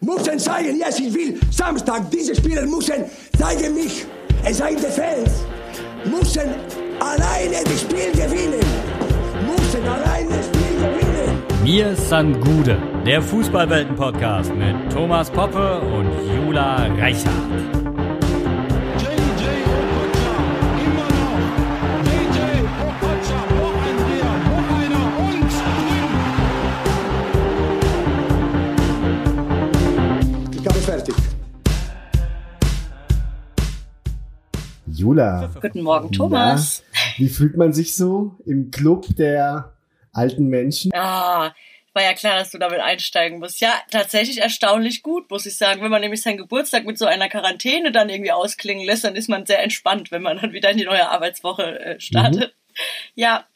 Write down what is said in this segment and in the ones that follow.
Müssen zeigen, yes, ich will. Samstag, diese Spieler müssen zeigen mich. Es sei der Fans. Müssen alleine das Spiel gewinnen. Müssen alleine das Spiel gewinnen. Mir san Gude, der Fußballwelten-Podcast mit Thomas Poppe und Jula Reichert. Jula. Guten Morgen, Thomas. Na, wie fühlt man sich so im Club der alten Menschen? Ah, war ja klar, dass du damit einsteigen musst. Ja, tatsächlich erstaunlich gut, muss ich sagen. Wenn man nämlich seinen Geburtstag mit so einer Quarantäne dann irgendwie ausklingen lässt, dann ist man sehr entspannt, wenn man dann wieder in die neue Arbeitswoche äh, startet. Ja.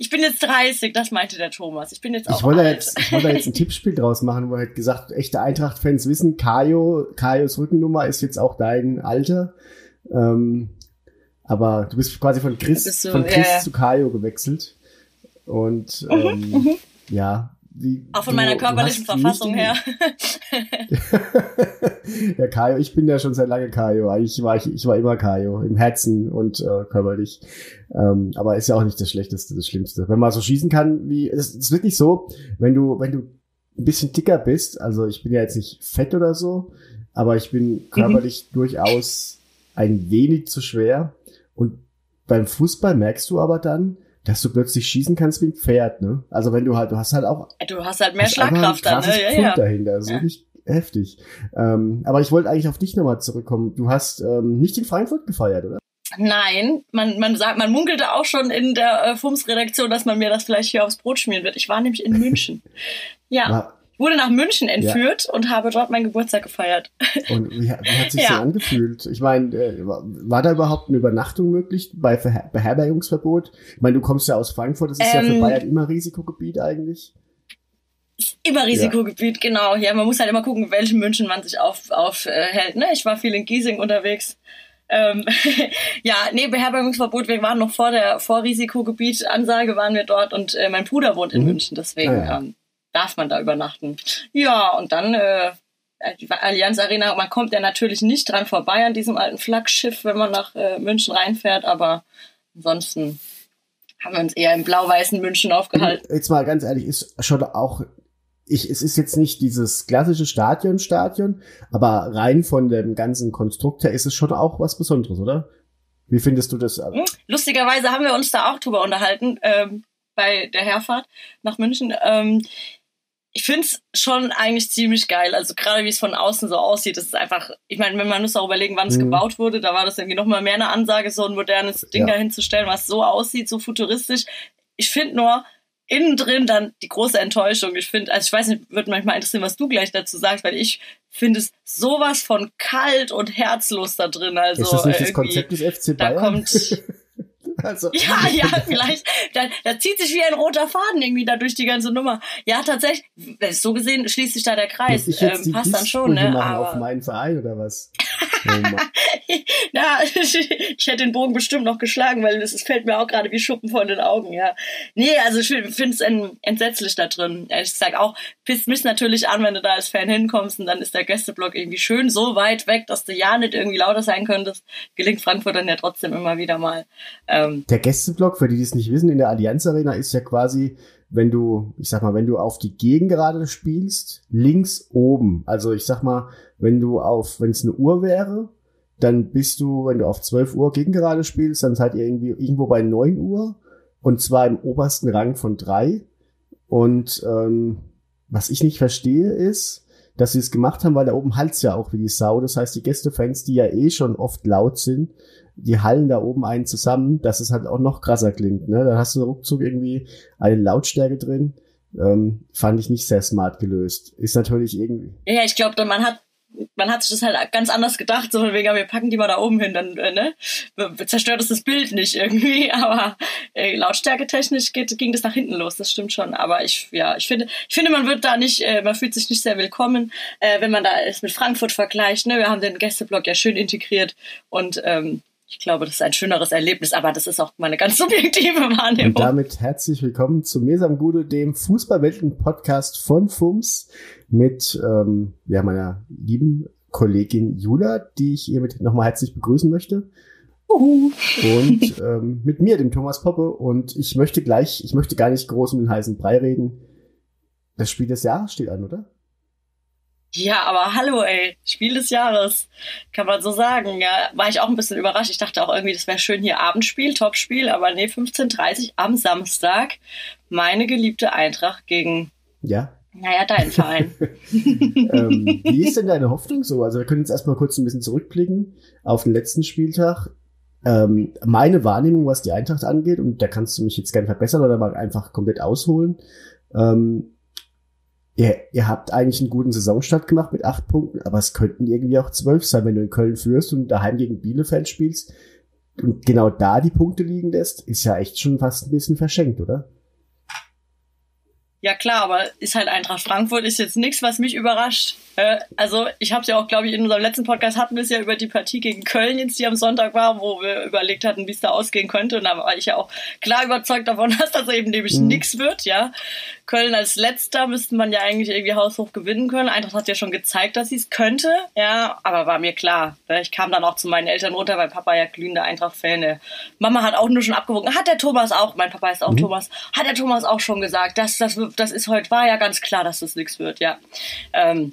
Ich bin jetzt 30, das meinte der Thomas. Ich bin jetzt auch Ich wollte, alt. jetzt, ich wollte jetzt ein Tippspiel draus machen, wo er hat gesagt, echte Eintracht-Fans wissen, Kajo, Kajos Rückennummer ist jetzt auch dein Alter. Ähm, aber du bist quasi von Chris, du- von Chris ja, zu Kajo gewechselt. Und ähm, ja, wie, auch von du- meiner körperlichen Verfassung her. ja, Kajo, ich bin ja schon seit lange Kajo. Eigentlich war ich, ich war immer Kajo, im Herzen und äh, körperlich. Ähm, aber ist ja auch nicht das Schlechteste, das Schlimmste. Wenn man so schießen kann, wie, es ist wirklich so, wenn du, wenn du ein bisschen dicker bist, also ich bin ja jetzt nicht fett oder so, aber ich bin körperlich durchaus ein wenig zu schwer. Und beim Fußball merkst du aber dann, dass du plötzlich schießen kannst wie ein Pferd, ne? Also wenn du halt, du hast halt auch Du hast halt mehr hast Schlagkraft dann, ne? Ja, Pfund ja. dahinter. Das ist Ja. wirklich heftig. Ähm, aber ich wollte eigentlich auf dich nochmal zurückkommen. Du hast ähm, nicht in Frankfurt gefeiert, oder? Nein, man, man sagt, man munkelte auch schon in der äh, FUMS-Redaktion, dass man mir das vielleicht hier aufs Brot schmieren wird. Ich war nämlich in München. Ja, War- wurde nach München entführt und habe dort meinen Geburtstag gefeiert. Und wie, wie hat sich Ja. so angefühlt? Ich meine, äh, war, da überhaupt eine Übernachtung möglich bei Beherbergungsverbot? Ich meine, du kommst ja aus Frankfurt, das ist ja für Ähm, Bayern immer Risikogebiet eigentlich. Immer Risikogebiet, genau. Ja, man muss halt immer gucken, welchen München man sich aufhält. Auf, äh, hält, ne? Ich war viel in Giesing unterwegs. Ähm, ja, nee, Beherbergungsverbot, wir waren noch vor der Vorrisikogebiet-Ansage waren wir dort und äh, mein Bruder wohnt in Mhm. München, deswegen Ah, ja. ähm, darf man da übernachten. Ja, und dann äh, die Allianz Arena, man kommt ja natürlich nicht dran vorbei an diesem alten Flaggschiff, wenn man nach äh, München reinfährt, aber ansonsten haben wir uns eher im blau-weißen München aufgehalten. Jetzt mal ganz ehrlich, ist schon auch, ich, es ist jetzt nicht dieses klassische Stadion-Stadion, aber rein von dem ganzen Konstrukt her ist es schon auch was Besonderes, oder? Wie findest du das? Hm? Lustigerweise haben wir uns da auch drüber unterhalten ähm, bei der Herfahrt nach München. Ähm, ich find's schon eigentlich ziemlich geil. Also gerade wie es von außen so aussieht, das ist einfach, ich meine, wenn man muss auch überlegen, wann es Mhm. gebaut wurde, da war das irgendwie nochmal mehr eine Ansage, so ein modernes Ding Ja. da hinzustellen, was so aussieht, so futuristisch. Ich finde nur innen drin dann die große Enttäuschung. Ich finde, also ich weiß nicht, würde mich mal interessieren, was du gleich dazu sagst, weil ich finde es sowas von kalt und herzlos da drin. Also ist das nicht äh, das irgendwie- Konzept des FC da Bayern? kommt also, ja, ja, vielleicht. Da, da zieht sich wie ein roter Faden irgendwie da durch die ganze Nummer. Ja, tatsächlich. So gesehen schließt sich da der Kreis. Ich jetzt Ähm, passt dann schon, ne? machen auf Aber meinen Verein oder was? Na, ich hätte den Bogen bestimmt noch geschlagen, weil das fällt mir auch gerade wie Schuppen von den Augen, ja. Nee, also ich finde es entsetzlich da drin. Ich sag auch, pisst mich natürlich an, wenn du da als Fan hinkommst und dann ist der Gästeblock irgendwie schön so weit weg, dass du ja nicht irgendwie lauter sein könntest. Gelingt Frankfurt dann ja trotzdem immer wieder mal. Ähm, Der Gästeblock, für die, die es nicht wissen, in der Allianz Arena ist ja quasi, wenn du, ich sag mal, wenn du auf die Gegengerade spielst, links oben. Also ich sag mal, wenn du auf, wenn es eine Uhr wäre, dann bist du, wenn du auf 12 Uhr Gegengerade spielst, dann seid ihr irgendwie irgendwo bei 9 Uhr und zwar im obersten Rang von drei. Und ähm, was ich nicht verstehe ist, dass sie es gemacht haben, weil da oben halt's ja auch wie die Sau. Das heißt, die Gästefans, die ja eh schon oft laut sind, die hallen da oben einen zusammen, dass es halt auch noch krasser klingt. Ne? Da hast du ruckzuck irgendwie eine Lautstärke drin. Ähm, fand ich nicht sehr smart gelöst. Ist natürlich irgendwie. Ja, ich glaube, man hat man hat sich das halt ganz anders gedacht, so von wegen, wir packen die mal da oben hin, dann äh, ne, zerstört es das Bild nicht irgendwie, aber äh, Lautstärke technisch geht, ging das nach hinten los, das stimmt schon, aber ich ja, ich finde, ich finde, man wird da nicht, äh, man fühlt sich nicht sehr willkommen, äh, wenn man da es mit Frankfurt vergleicht, ne, wir haben den Gästeblock ja schön integriert und ähm, ich glaube, das ist ein schöneres Erlebnis, aber das ist auch meine ganz subjektive Wahrnehmung. Und damit herzlich willkommen zu Mesam Gude, dem Fußballwelten-Podcast von FUMS mit ähm, ja, meiner lieben Kollegin Jula, die ich hiermit nochmal herzlich begrüßen möchte. Uhu. Und ähm, mit mir, dem Thomas Poppe. Und ich möchte gleich, ich möchte gar nicht groß um den heißen Brei reden. Das Spiel des Jahres steht an, oder? Ja, aber hallo, ey, Spiel des Jahres, kann man so sagen. Ja, war ich auch ein bisschen überrascht. Ich dachte auch irgendwie, das wäre schön hier Abendspiel, Topspiel, aber nee, 15:30 am Samstag. Meine geliebte Eintracht gegen, Ja. naja, deinen Verein. ähm, wie ist denn deine Hoffnung so? Also wir können jetzt erstmal kurz ein bisschen zurückblicken auf den letzten Spieltag. Ähm, meine Wahrnehmung, was die Eintracht angeht, und da kannst du mich jetzt gerne verbessern oder mal einfach komplett ausholen. Ähm, ihr, ihr habt eigentlich einen guten Saisonstart gemacht mit acht Punkten, aber es könnten irgendwie auch zwölf sein, wenn du in Köln führst und daheim gegen Bielefeld spielst und genau da die Punkte liegen lässt, ist ja echt schon fast ein bisschen verschenkt, oder? Ja klar, aber ist halt Eintracht Frankfurt ist jetzt nichts, was mich überrascht. Äh, Also ich habe ja auch, glaube ich, in unserem letzten Podcast hatten wir es ja über die Partie gegen Köln jetzt, die am Sonntag war, wo wir überlegt hatten, wie es da ausgehen könnte. Und da war ich ja auch klar überzeugt davon, dass das eben nämlich Mhm. nichts wird. Ja, Köln als Letzter müsste man ja eigentlich irgendwie haushoch gewinnen können. Eintracht hat ja schon gezeigt, dass sie es könnte. Ja, aber war mir klar. ne? Ich kam dann auch zu meinen Eltern runter, weil Papa ja glühender Eintracht-Fan. ist. Mama hat auch nur schon abgewogen. Hat der Thomas auch? Mein Papa ist auch Thomas. Hat der Thomas auch schon gesagt? Das, das, das ist heute war ja ganz klar, dass das nichts wird. Ja. Ähm,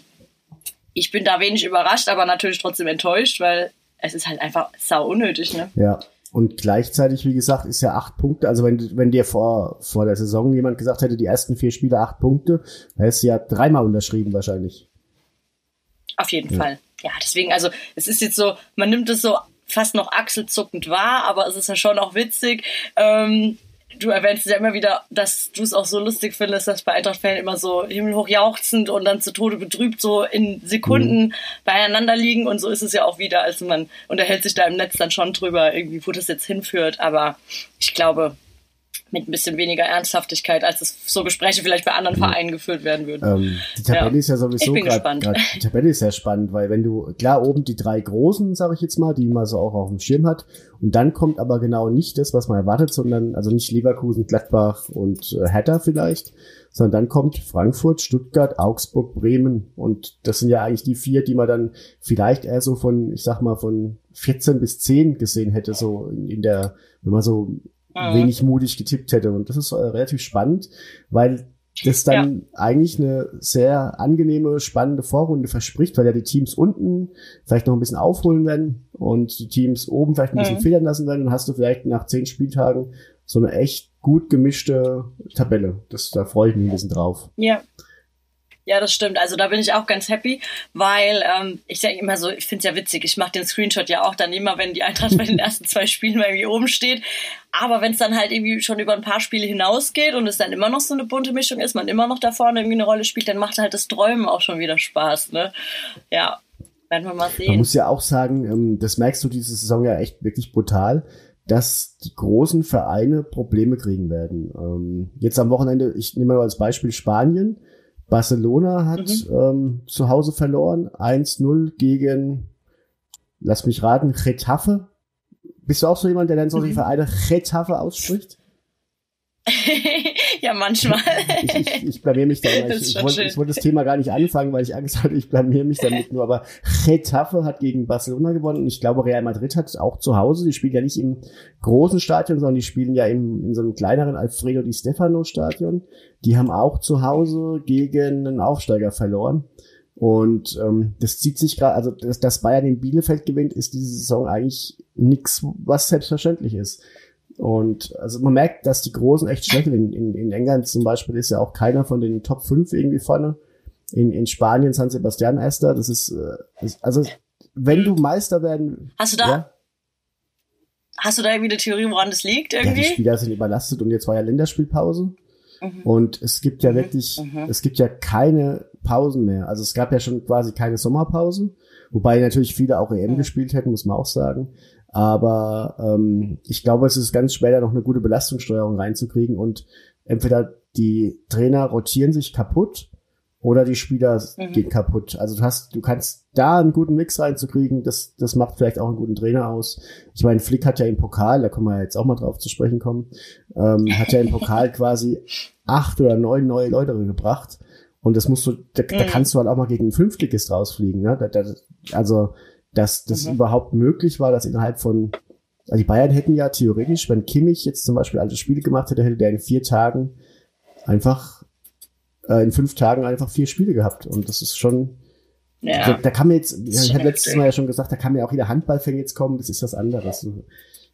ich bin da wenig überrascht, aber natürlich trotzdem enttäuscht, weil es ist halt einfach sau unnötig, ne? Ja. Und gleichzeitig, wie gesagt, ist ja acht Punkte. Also wenn, wenn dir vor, vor der Saison jemand gesagt hätte, die ersten vier Spiele acht Punkte, dann hättest du ja dreimal unterschrieben wahrscheinlich. Auf jeden Fall. Ja, deswegen, also es ist jetzt so, man nimmt es so fast noch achselzuckend wahr, aber es ist ja schon auch witzig. Ähm, du erwähnst ja immer wieder, dass du es auch so lustig findest, dass bei Eintracht-Fan immer so himmelhoch jauchzend und dann zu Tode betrübt so in Sekunden beieinander liegen und so ist es ja auch wieder. Also man unterhält sich da im Netz dann schon drüber, irgendwie, wo das jetzt hinführt, aber ich glaube, mit ein bisschen weniger Ernsthaftigkeit, als es so Gespräche vielleicht bei anderen Vereinen geführt werden würden. Ähm, die Tabelle Ja. ist ja sowieso gerade, die Tabelle ist ja spannend, weil wenn du, klar, oben die drei großen, sage ich jetzt mal, die man so auch auf dem Schirm hat, und dann kommt aber genau nicht das, was man erwartet, sondern, also nicht Leverkusen, Gladbach und äh, Hertha vielleicht, sondern dann kommt Frankfurt, Stuttgart, Augsburg, Bremen, und das sind ja eigentlich die vier, die man dann vielleicht eher so von, ich sag mal, von 14 bis 10 gesehen hätte, so in der, wenn man so Mhm. wenig mutig getippt hätte. Und das ist äh, relativ spannend, weil das dann eigentlich eine sehr angenehme, spannende Vorrunde verspricht, weil ja die Teams unten vielleicht noch ein bisschen aufholen werden und die Teams oben vielleicht ein bisschen Mhm. federn lassen werden. Dann hast du vielleicht nach zehn Spieltagen so eine echt gut gemischte Tabelle. Das, da freue ich mich ein bisschen drauf. Ja. Ja, das stimmt. Also da bin ich auch ganz happy, weil ähm, ich sage immer so, ich finde es ja witzig, ich mache den Screenshot ja auch dann immer, wenn die Eintracht bei den ersten zwei Spielen mal irgendwie oben steht. Aber wenn es dann halt irgendwie schon über ein paar Spiele hinausgeht und es dann immer noch so eine bunte Mischung ist, man immer noch da vorne irgendwie eine Rolle spielt, dann macht halt das Träumen auch schon wieder Spaß. Ne? Ja, werden wir mal Man sehen. muss ja auch sagen, ähm, das merkst du diese Saison ja echt wirklich brutal, dass die großen Vereine Probleme kriegen werden. Ähm, Jetzt am Wochenende, ich nehme mal als Beispiel Spanien. Barcelona hat ähm, zu Hause verloren, 1-0 gegen, lass mich raten, Getafe. Bist du auch so jemand, der dann solche Vereine Getafe ausspricht? ja, manchmal. ich, ich, ich blamier mich da immer. Ich, ich, wollte, ich wollte das Thema gar nicht anfangen, weil ich Angst hatte, ich blamier mich damit nur. Aber Getafe hat gegen Barcelona gewonnen und ich glaube, Real Madrid hat auch zu Hause. Die spielen ja nicht im großen Stadion, sondern die spielen ja im, in so einem kleineren Alfredo Di Stefano Stadion. Die haben auch zu Hause gegen einen Aufsteiger verloren. Und ähm, das zieht sich gerade, also dass, dass Bayern in Bielefeld gewinnt, ist diese Saison eigentlich nichts, was selbstverständlich ist. Und also man merkt, dass die Großen echt schwächeln. In, in, in England zum Beispiel ist ja auch keiner von den Top 5 irgendwie vorne. In, in Spanien San Sebastian Erster. Das ist, äh, das, also wenn du Meister werden, Hast du da, ja, hast du da irgendwie eine Theorie, woran das liegt ja, die irgendwie? Spieler sind überlastet und jetzt war ja Länderspielpause. Mhm. Und es gibt ja wirklich, es gibt ja keine Pausen mehr. Also es gab ja schon quasi keine Sommerpause, wobei natürlich viele auch EM gespielt hätten, muss man auch sagen. Aber ähm, ich glaube, es ist ganz schwer, da noch eine gute Belastungssteuerung reinzukriegen und entweder die Trainer rotieren sich kaputt oder die Spieler mhm. gehen kaputt. Also du hast, du kannst da einen guten Mix reinzukriegen, das, das macht vielleicht auch einen guten Trainer aus. Ich meine, Flick hat ja im Pokal, da können wir jetzt auch mal drauf zu sprechen kommen, ähm, hat ja im Pokal quasi acht oder neun neue Leute gebracht. Und das musst du, da, mhm. da kannst du halt auch mal gegen einen Fünftligist rausfliegen. Ne? Da, da, also, dass das mhm. überhaupt möglich war, dass innerhalb von, also die Bayern hätten ja theoretisch, wenn Kimmich jetzt zum Beispiel alte Spiele gemacht hätte, hätte der in vier Tagen einfach äh, in fünf Tagen einfach vier Spiele gehabt. Und das ist schon. Ja. Da, da kann mir jetzt, ich habe letztes Mal ja schon gesagt, da kann mir auch wieder Handballfan jetzt kommen, das ist was anderes.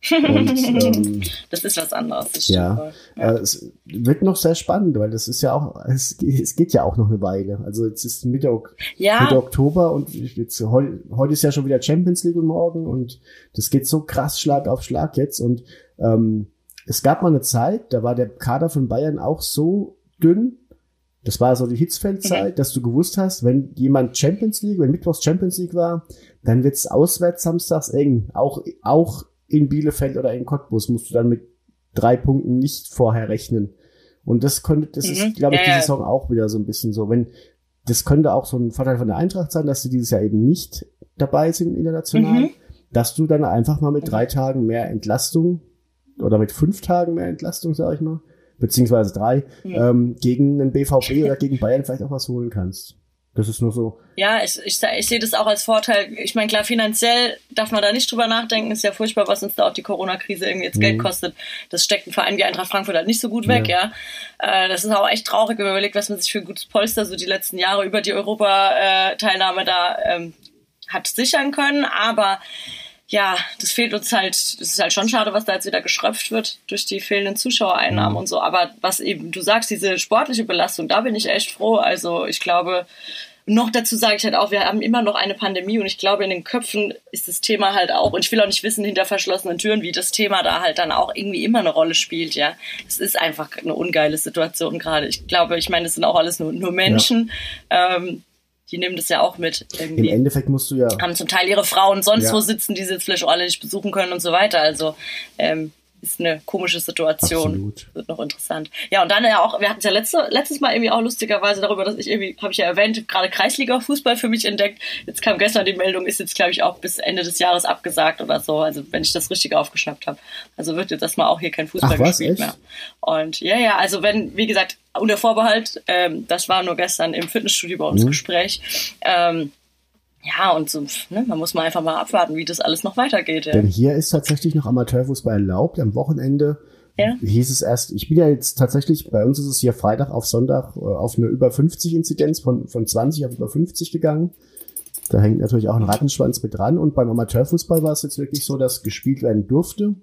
Und, ähm, das ist was anderes. ja, ja. Äh, es wird noch sehr spannend, weil das ist ja auch, es, es geht ja auch noch eine Weile. Also jetzt ist Mitte, ja. Mitte Oktober und jetzt, heu, heute ist ja schon wieder Champions League und morgen und das geht so krass Schlag auf Schlag jetzt und ähm, es gab mal eine Zeit, da war der Kader von Bayern auch so dünn, das war so die Hitzfeldzeit, mhm. dass du gewusst hast, wenn jemand Champions League, wenn Mittwochs Champions League war, dann wird's auswärts samstags eng. Auch, auch in Bielefeld oder in Cottbus musst du dann mit drei Punkten nicht vorher rechnen. Und das könnte, das mhm. ist, glaube ich, ja, die Saison auch wieder so ein bisschen so. Wenn, das könnte auch so ein Vorteil von der Eintracht sein, dass sie dieses Jahr eben nicht dabei sind international, mhm. dass du dann einfach mal mit drei Tagen mehr Entlastung oder mit fünf Tagen mehr Entlastung, sag ich mal, beziehungsweise drei, ja. ähm, gegen den BVB oder gegen Bayern vielleicht auch was holen kannst. Das ist nur so. Ja, ich, ich, ich sehe das auch als Vorteil. Ich meine, klar, finanziell darf man da nicht drüber nachdenken. Ist ja furchtbar, was uns da auch die Corona-Krise irgendwie jetzt mhm. Geld kostet. Das steckt ein Verein wie Eintracht Frankfurt halt nicht so gut weg, ja. ja. Äh, das ist auch echt traurig, wenn man überlegt, was man sich für ein gutes Polster so die letzten Jahre über die Europa-Teilnahme da ähm, hat sichern können. Aber ja, das fehlt uns halt, das ist halt schon schade, was da jetzt wieder geschröpft wird durch die fehlenden Zuschauereinnahmen mhm. und so. Aber was eben, du sagst, diese sportliche Belastung, da bin ich echt froh. Also ich glaube, noch dazu sage ich halt auch, wir haben immer noch eine Pandemie und ich glaube, in den Köpfen ist das Thema halt auch, und ich will auch nicht wissen hinter verschlossenen Türen, wie das Thema da halt dann auch irgendwie immer eine Rolle spielt, ja. Es ist einfach eine ungeile Situation gerade. Ich glaube, ich meine, es sind auch alles nur, nur Menschen. Ja. Ähm, die nehmen das ja auch mit. Irgendwie. Im Endeffekt musst du ja. Haben zum Teil ihre Frauen sonst ja. wo sitzen, die sie jetzt vielleicht auch alle nicht besuchen können und so weiter. Also ähm, ist eine komische Situation. Absolut. Wird noch interessant. Ja, und dann ja auch, wir hatten es ja letzte, letztes Mal irgendwie auch lustigerweise darüber, dass ich irgendwie, habe ich ja erwähnt, gerade Kreisliga-Fußball für mich entdeckt. Jetzt kam gestern die Meldung, ist jetzt, glaube ich, auch bis Ende des Jahres abgesagt oder so. Also wenn ich das richtig aufgeschnappt habe. Also wird jetzt erstmal auch hier kein Fußball Ach, gespielt mehr. Und ja, ja, also wenn, wie gesagt, unter Vorbehalt, ähm, das war nur gestern im Fitnessstudio bei uns mhm. Gespräch. Ähm, ja, und so, ne, man muss mal einfach mal abwarten, wie das alles noch weitergeht. Ja. Denn hier ist tatsächlich noch Amateurfußball erlaubt. Am Wochenende ja. hieß es erst, ich bin ja jetzt tatsächlich, bei uns ist es hier Freitag auf Sonntag äh, auf eine über 50 Inzidenz von, von 20 auf über 50 gegangen. Da hängt natürlich auch ein Rattenschwanz mit dran. Und beim Amateurfußball war es jetzt wirklich so, dass gespielt werden durfte,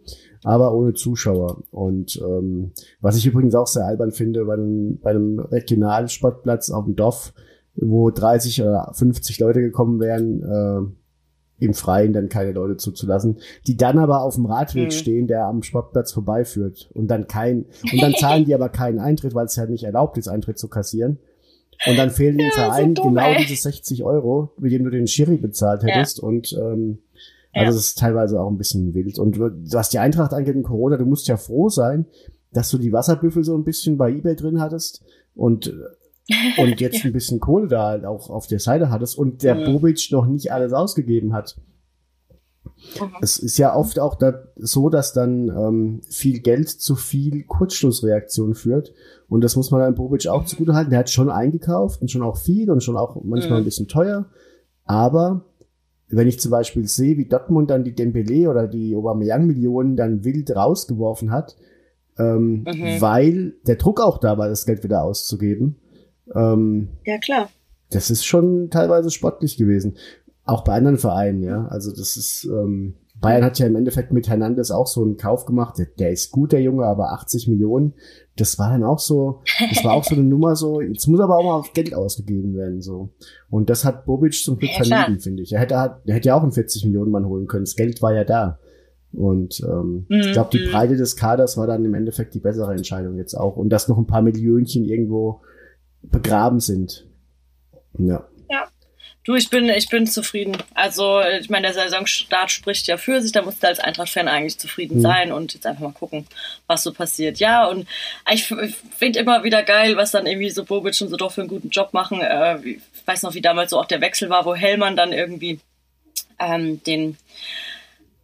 aber ohne Zuschauer. Und ähm, was ich übrigens auch sehr albern finde, bei einem, bei einem Regionalsportplatz auf dem Dorf, wo 30 oder 50 Leute gekommen wären, äh, im Freien dann keine Leute zuzulassen, die dann aber auf dem Radweg mhm. stehen, der am Sportplatz vorbeiführt und dann kein und dann zahlen die aber keinen Eintritt, weil es ja nicht erlaubt ist, Eintritt zu kassieren. Und dann fehlen dem Verein so dumm, genau ey. diese 60 Euro, mit dem du den Schiri bezahlt hättest. Ja. Und ähm, also ja. das ist teilweise auch ein bisschen wild. Und was die Eintracht angeht in Corona, du musst ja froh sein, dass du die Wasserbüffel so ein bisschen bei eBay drin hattest und und jetzt ein bisschen Kohle da halt auch auf der Seite hattest und der mhm. Bobic noch nicht alles ausgegeben hat. Mhm. Es ist ja oft auch da so, dass dann ähm, viel Geld zu viel Kurzschlussreaktion führt. Und das muss man dann Bobic auch mhm. zugute halten. Der hat schon eingekauft und schon auch viel und schon auch manchmal mhm. ein bisschen teuer. Aber wenn ich zum Beispiel sehe, wie Dortmund dann die Dembele oder die Aubameyang-Millionen dann wild rausgeworfen hat, ähm, mhm. weil der Druck auch da war, das Geld wieder auszugeben, ähm, ja, klar. Das ist schon teilweise sportlich gewesen. Auch bei anderen Vereinen, ja. Also das ist, ähm, Bayern hat ja im Endeffekt mit Hernandez auch so einen Kauf gemacht. Der, der, ist gut, der Junge, aber 80 Millionen, das war dann auch so, das war auch so eine Nummer so, jetzt muss aber auch mal auf Geld ausgegeben werden, so. Und das hat Bobic zum Glück ja, vermieden, finde ich. Er hätte, er hätte ja auch einen 40 Millionen Mann holen können. Das Geld war ja da. Und ähm, mhm. ich glaube, die. Breite des Kaders war dann im Endeffekt die bessere Entscheidung jetzt auch. Und dass noch ein paar Millionchen irgendwo begraben sind. Ja. Ja. Du, ich bin, ich bin zufrieden. Also, ich meine, der Saisonstart spricht ja für sich. Da musst du als Eintracht-Fan eigentlich zufrieden Mhm. sein und jetzt einfach mal gucken, was so passiert. Ja, und ich, finde immer wieder geil, was dann irgendwie so Bobic und so doch für einen guten Job machen. Äh, ich weiß noch, wie damals so auch der Wechsel war, wo Hellmann dann irgendwie ähm, den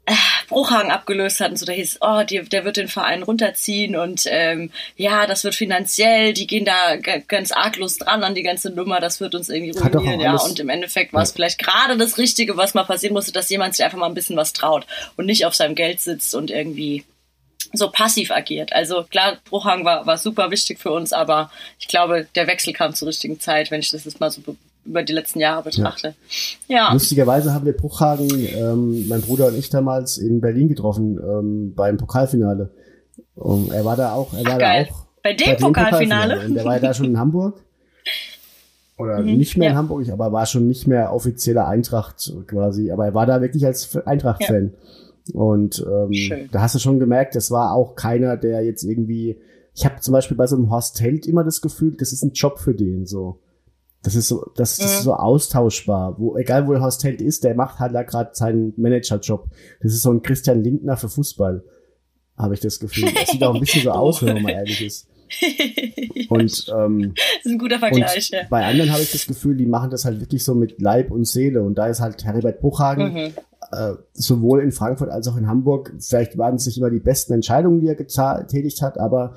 äh, Bruchhagen abgelöst hat und so, da hieß, oh, die, der wird den Verein runterziehen und ähm, ja, das wird finanziell, die gehen da ganz arglos dran an die ganze Nummer, das wird uns irgendwie ruinieren, ja. Und im Endeffekt war es vielleicht gerade das Richtige, was mal passieren musste, dass jemand sich einfach mal ein bisschen was traut und nicht auf seinem Geld sitzt und irgendwie so passiv agiert. Also klar, Bruchhagen war, war super wichtig für uns, aber ich glaube, der Wechsel kam zur richtigen Zeit, wenn ich das jetzt mal so über die letzten Jahre betrachte. Ja. Lustigerweise haben wir Bruchhagen, ähm, mein Bruder und ich damals in Berlin getroffen, ähm, beim Pokalfinale. Und er war da auch, er war geil. da auch. Bei dem Pokalfinale? Und der war ja da schon in Hamburg. Oder nicht mehr in Mhm, ja. Hamburg, aber war schon nicht mehr offizieller Eintracht quasi. Aber er war da wirklich als Eintracht-Fan. Und ähm, Schön. da hast du schon gemerkt, das war auch keiner, der jetzt irgendwie. Ich habe zum Beispiel bei so einem Horst Held immer das Gefühl, das ist ein Job für den so. Das ist so, das, das ist Mhm. so austauschbar. Wo, egal wo Horst Held ist, der macht halt da gerade seinen Managerjob. Das ist so ein Christian Lindner für Fußball, habe ich das Gefühl. Das sieht auch ein bisschen so aus, wenn man mal ehrlich ist. Und, ähm, Das ist ein guter Vergleich, ja. bei anderen habe ich das Gefühl, die machen das halt wirklich so mit Leib und Seele. Und da ist halt Heribert Buchhagen Mhm. äh, sowohl in Frankfurt als auch in Hamburg. Vielleicht waren es nicht immer die besten Entscheidungen, die er getätigt hat, aber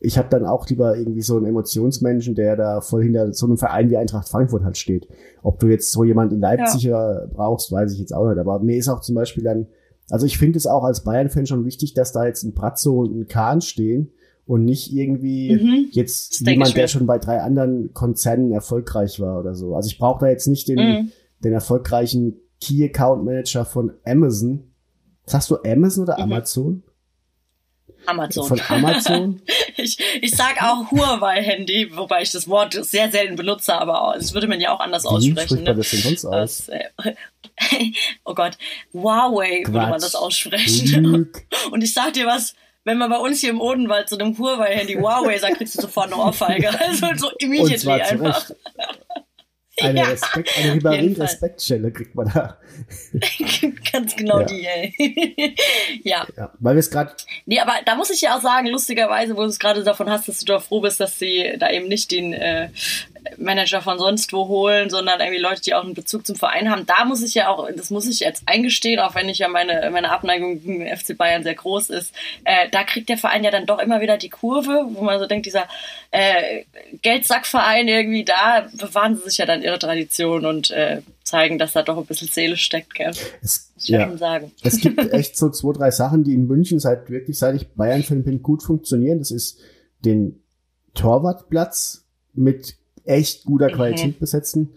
ich habe dann auch lieber irgendwie so einen Emotionsmenschen, der da voll hinter so einem Verein wie Eintracht Frankfurt halt steht. Ob du jetzt so jemand in Leipzig äh, brauchst, weiß ich jetzt auch nicht. Aber mir ist auch zum Beispiel dann, also ich finde es auch als Bayern-Fan schon wichtig, dass da jetzt ein Bratzo und ein Kahn stehen und nicht irgendwie Mhm. jetzt Das jemand, der schon bei drei anderen Konzernen erfolgreich war oder so. Also ich brauche da jetzt nicht den, Mhm. den erfolgreichen Key Account Manager von Amazon. Sagst du Amazon oder Mhm. Amazon? Amazon. Von Amazon? Ich, ich sag auch Huawei-Handy, wobei ich das Wort sehr selten benutze, aber das würde man ja auch anders Wie aussprechen. man Ne? das denn sonst aus? Äh, oh Gott, Huawei würde man Quatsch. das aussprechen. Und ich sag dir was, wenn man bei uns hier im Odenwald zu einem Huawei-Handy Huawei sagt, kriegst du sofort eine Ohrfeige. Also so immediately einfach. Eine Ja, Respekt, eine. Ribéry-Respektstelle kriegt man da. Ganz genau Ja. die, ey. ja. Ja, weil wir es gerade Nee, aber da muss ich ja auch sagen, lustigerweise, wo du es gerade davon hast, dass du doch froh bist, dass sie da eben nicht den äh, Manager von sonst wo holen, sondern irgendwie Leute, die auch einen Bezug zum Verein haben. Da muss ich ja auch, das muss ich jetzt eingestehen, auch wenn ich ja meine, meine Abneigung gegen FC Bayern sehr groß ist, äh, da kriegt der Verein ja dann doch immer wieder die Kurve, wo man so denkt, dieser äh, Geldsackverein irgendwie, da bewahren sie sich ja dann ihre Tradition und äh, zeigen, dass da doch ein bisschen Seele steckt, gell? es, Muss ich ja, schon sagen. es gibt echt so zwei, drei Sachen, die in München seit wirklich, seit ich Bayern-Fan bin, gut funktionieren. Das ist den Torwartplatz mit echt guter Mhm. Qualität besetzen.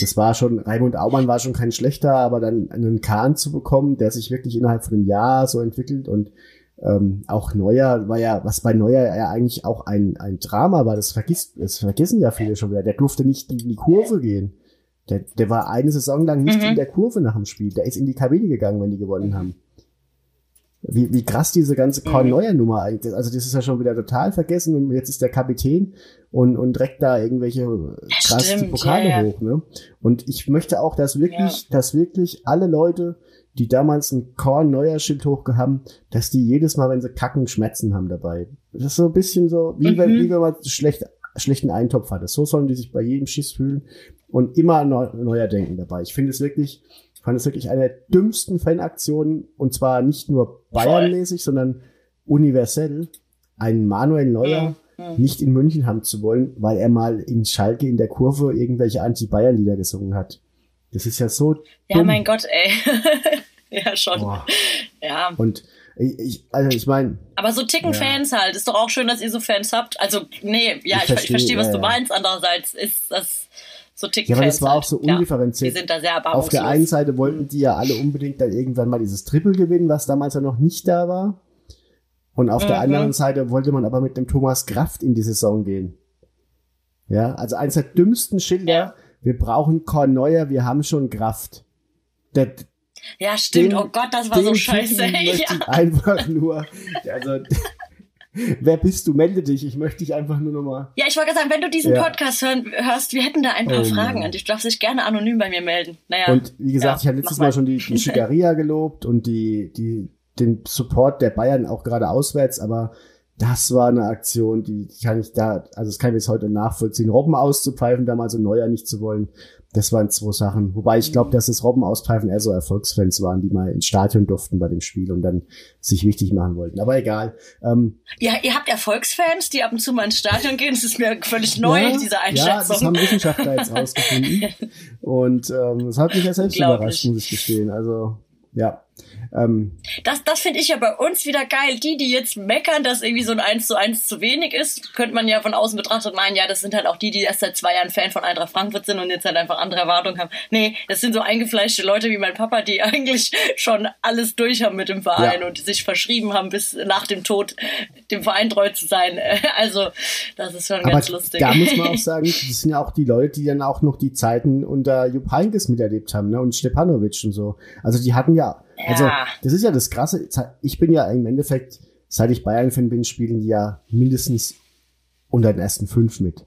Das war schon, Raimund Aumann war schon kein schlechter, aber dann einen Kahn zu bekommen, der sich wirklich innerhalb von einem Jahr so entwickelt und ähm, auch Neuer war ja, was bei Neuer ja eigentlich auch ein, ein Drama war, das vergisst, das vergessen ja viele schon wieder. Der durfte nicht in die Kurve gehen. Der, der war eine Saison lang nicht Mhm. in der Kurve nach dem Spiel. Der ist in die Kabine gegangen, wenn die gewonnen haben. Wie, wie krass diese ganze Korn Mhm. Neuer Nummer eigentlich ist. Also das ist ja schon wieder total vergessen und jetzt ist der Kapitän und, und reckt da irgendwelche krass die Pokale ja, ja. hoch. Ne? Und ich möchte auch, dass wirklich, dass wirklich alle Leute, die damals ein Korn Neuer Schild hochgehaben, dass die jedes Mal, wenn sie kacken, Schmerzen haben dabei. Das ist so ein bisschen so, wie, wenn, Mhm. wie wenn man schlecht, schlechten Eintopf hatte. So sollen die sich bei jedem Schiss fühlen und immer an Neu Neuer denken dabei. Ich finde es wirklich, ich fand es wirklich eine der dümmsten Fanaktionen und zwar nicht nur Bayernmäßig, sondern universell, einen Manuel Neuer Mhm. nicht in München haben zu wollen, weil er mal in Schalke in der Kurve irgendwelche Anti-Bayern-Lieder gesungen hat. Das ist ja so Ja, dumm. mein Gott, ey. ja, schon. Boah. Ja. Und ich, ich also ich meine, Aber so ticken Ja. Fans halt. Ist doch auch schön, dass ihr so Fans habt. Also, nee, ja, Ich ich, ich verstehe, verstehe, was ja, du ja. meinst. Andererseits ist das so ticken ja, aber das war auch so halt. Ja, undifferenziert. die sind da sehr Auf der einen Seite wollten die ja alle unbedingt dann irgendwann mal dieses Triple gewinnen, was damals ja noch nicht da war. Und auf der Mhm. anderen Seite wollte man aber mit dem Thomas Kraft in die Saison gehen. Ja, also eins der dümmsten Schilder. Ja. Wir brauchen Korneuer, wir haben schon Kraft. Der, ja, stimmt. den- oh Gott, das war so scheiße. Ja. einfach nur, also, Wer bist du? Melde dich. Ich möchte dich einfach nur nochmal. Ja, ich wollte sagen, wenn du diesen Ja. Podcast hören, hörst, wir hätten da ein paar Oh Fragen an dich. Du darfst dich gerne anonym bei mir melden. Naja. Und wie gesagt, ja, ich habe letztes mach Mal schon die, die Schickeria gelobt und die, die, den Support der Bayern auch gerade auswärts, aber das war eine Aktion, die kann ich da, also das kann ich bis heute nachvollziehen. Robben auszupfeifen, damals und Neuer nicht zu wollen, das waren zwei Sachen. Wobei ich glaube, dass das Robben auspfeifen eher so Erfolgsfans waren, die mal ins Stadion durften bei dem Spiel und dann sich wichtig machen wollten. Aber egal. Ähm, Ja, ihr habt Erfolgsfans, die ab und zu mal ins Stadion gehen. Das ist mir völlig neu, ja, diese Ja, das Einschätzung. haben Wissenschaftler jetzt rausgefunden. Und ähm, das hat mich ja selbst überrascht, muss ich gestehen. Also, ja. Ähm, Das, das finde ich ja bei uns wieder geil. Die, die jetzt meckern, dass irgendwie so ein 1 zu 1 zu wenig ist, könnte man ja von außen betrachtet meinen, ja, das sind halt auch die, die erst seit zwei Jahren Fan von Eintracht Frankfurt sind und jetzt halt einfach andere Erwartungen haben. Nee, das sind so eingefleischte Leute wie mein Papa, die eigentlich schon alles durch haben mit dem Verein Ja. und sich verschrieben haben, bis nach dem Tod dem Verein treu zu sein. Also, das ist schon aber ganz lustig. da muss man auch sagen, das sind ja auch die Leute, die dann auch noch die Zeiten unter Jupp Heynckes miterlebt haben, ne? Und Stepanovic und so. Also die hatten ja, also das ist ja das Krasse. Ich bin ja im Endeffekt, seit ich Bayern-Fan bin, spielen die ja mindestens unter den ersten fünf mit.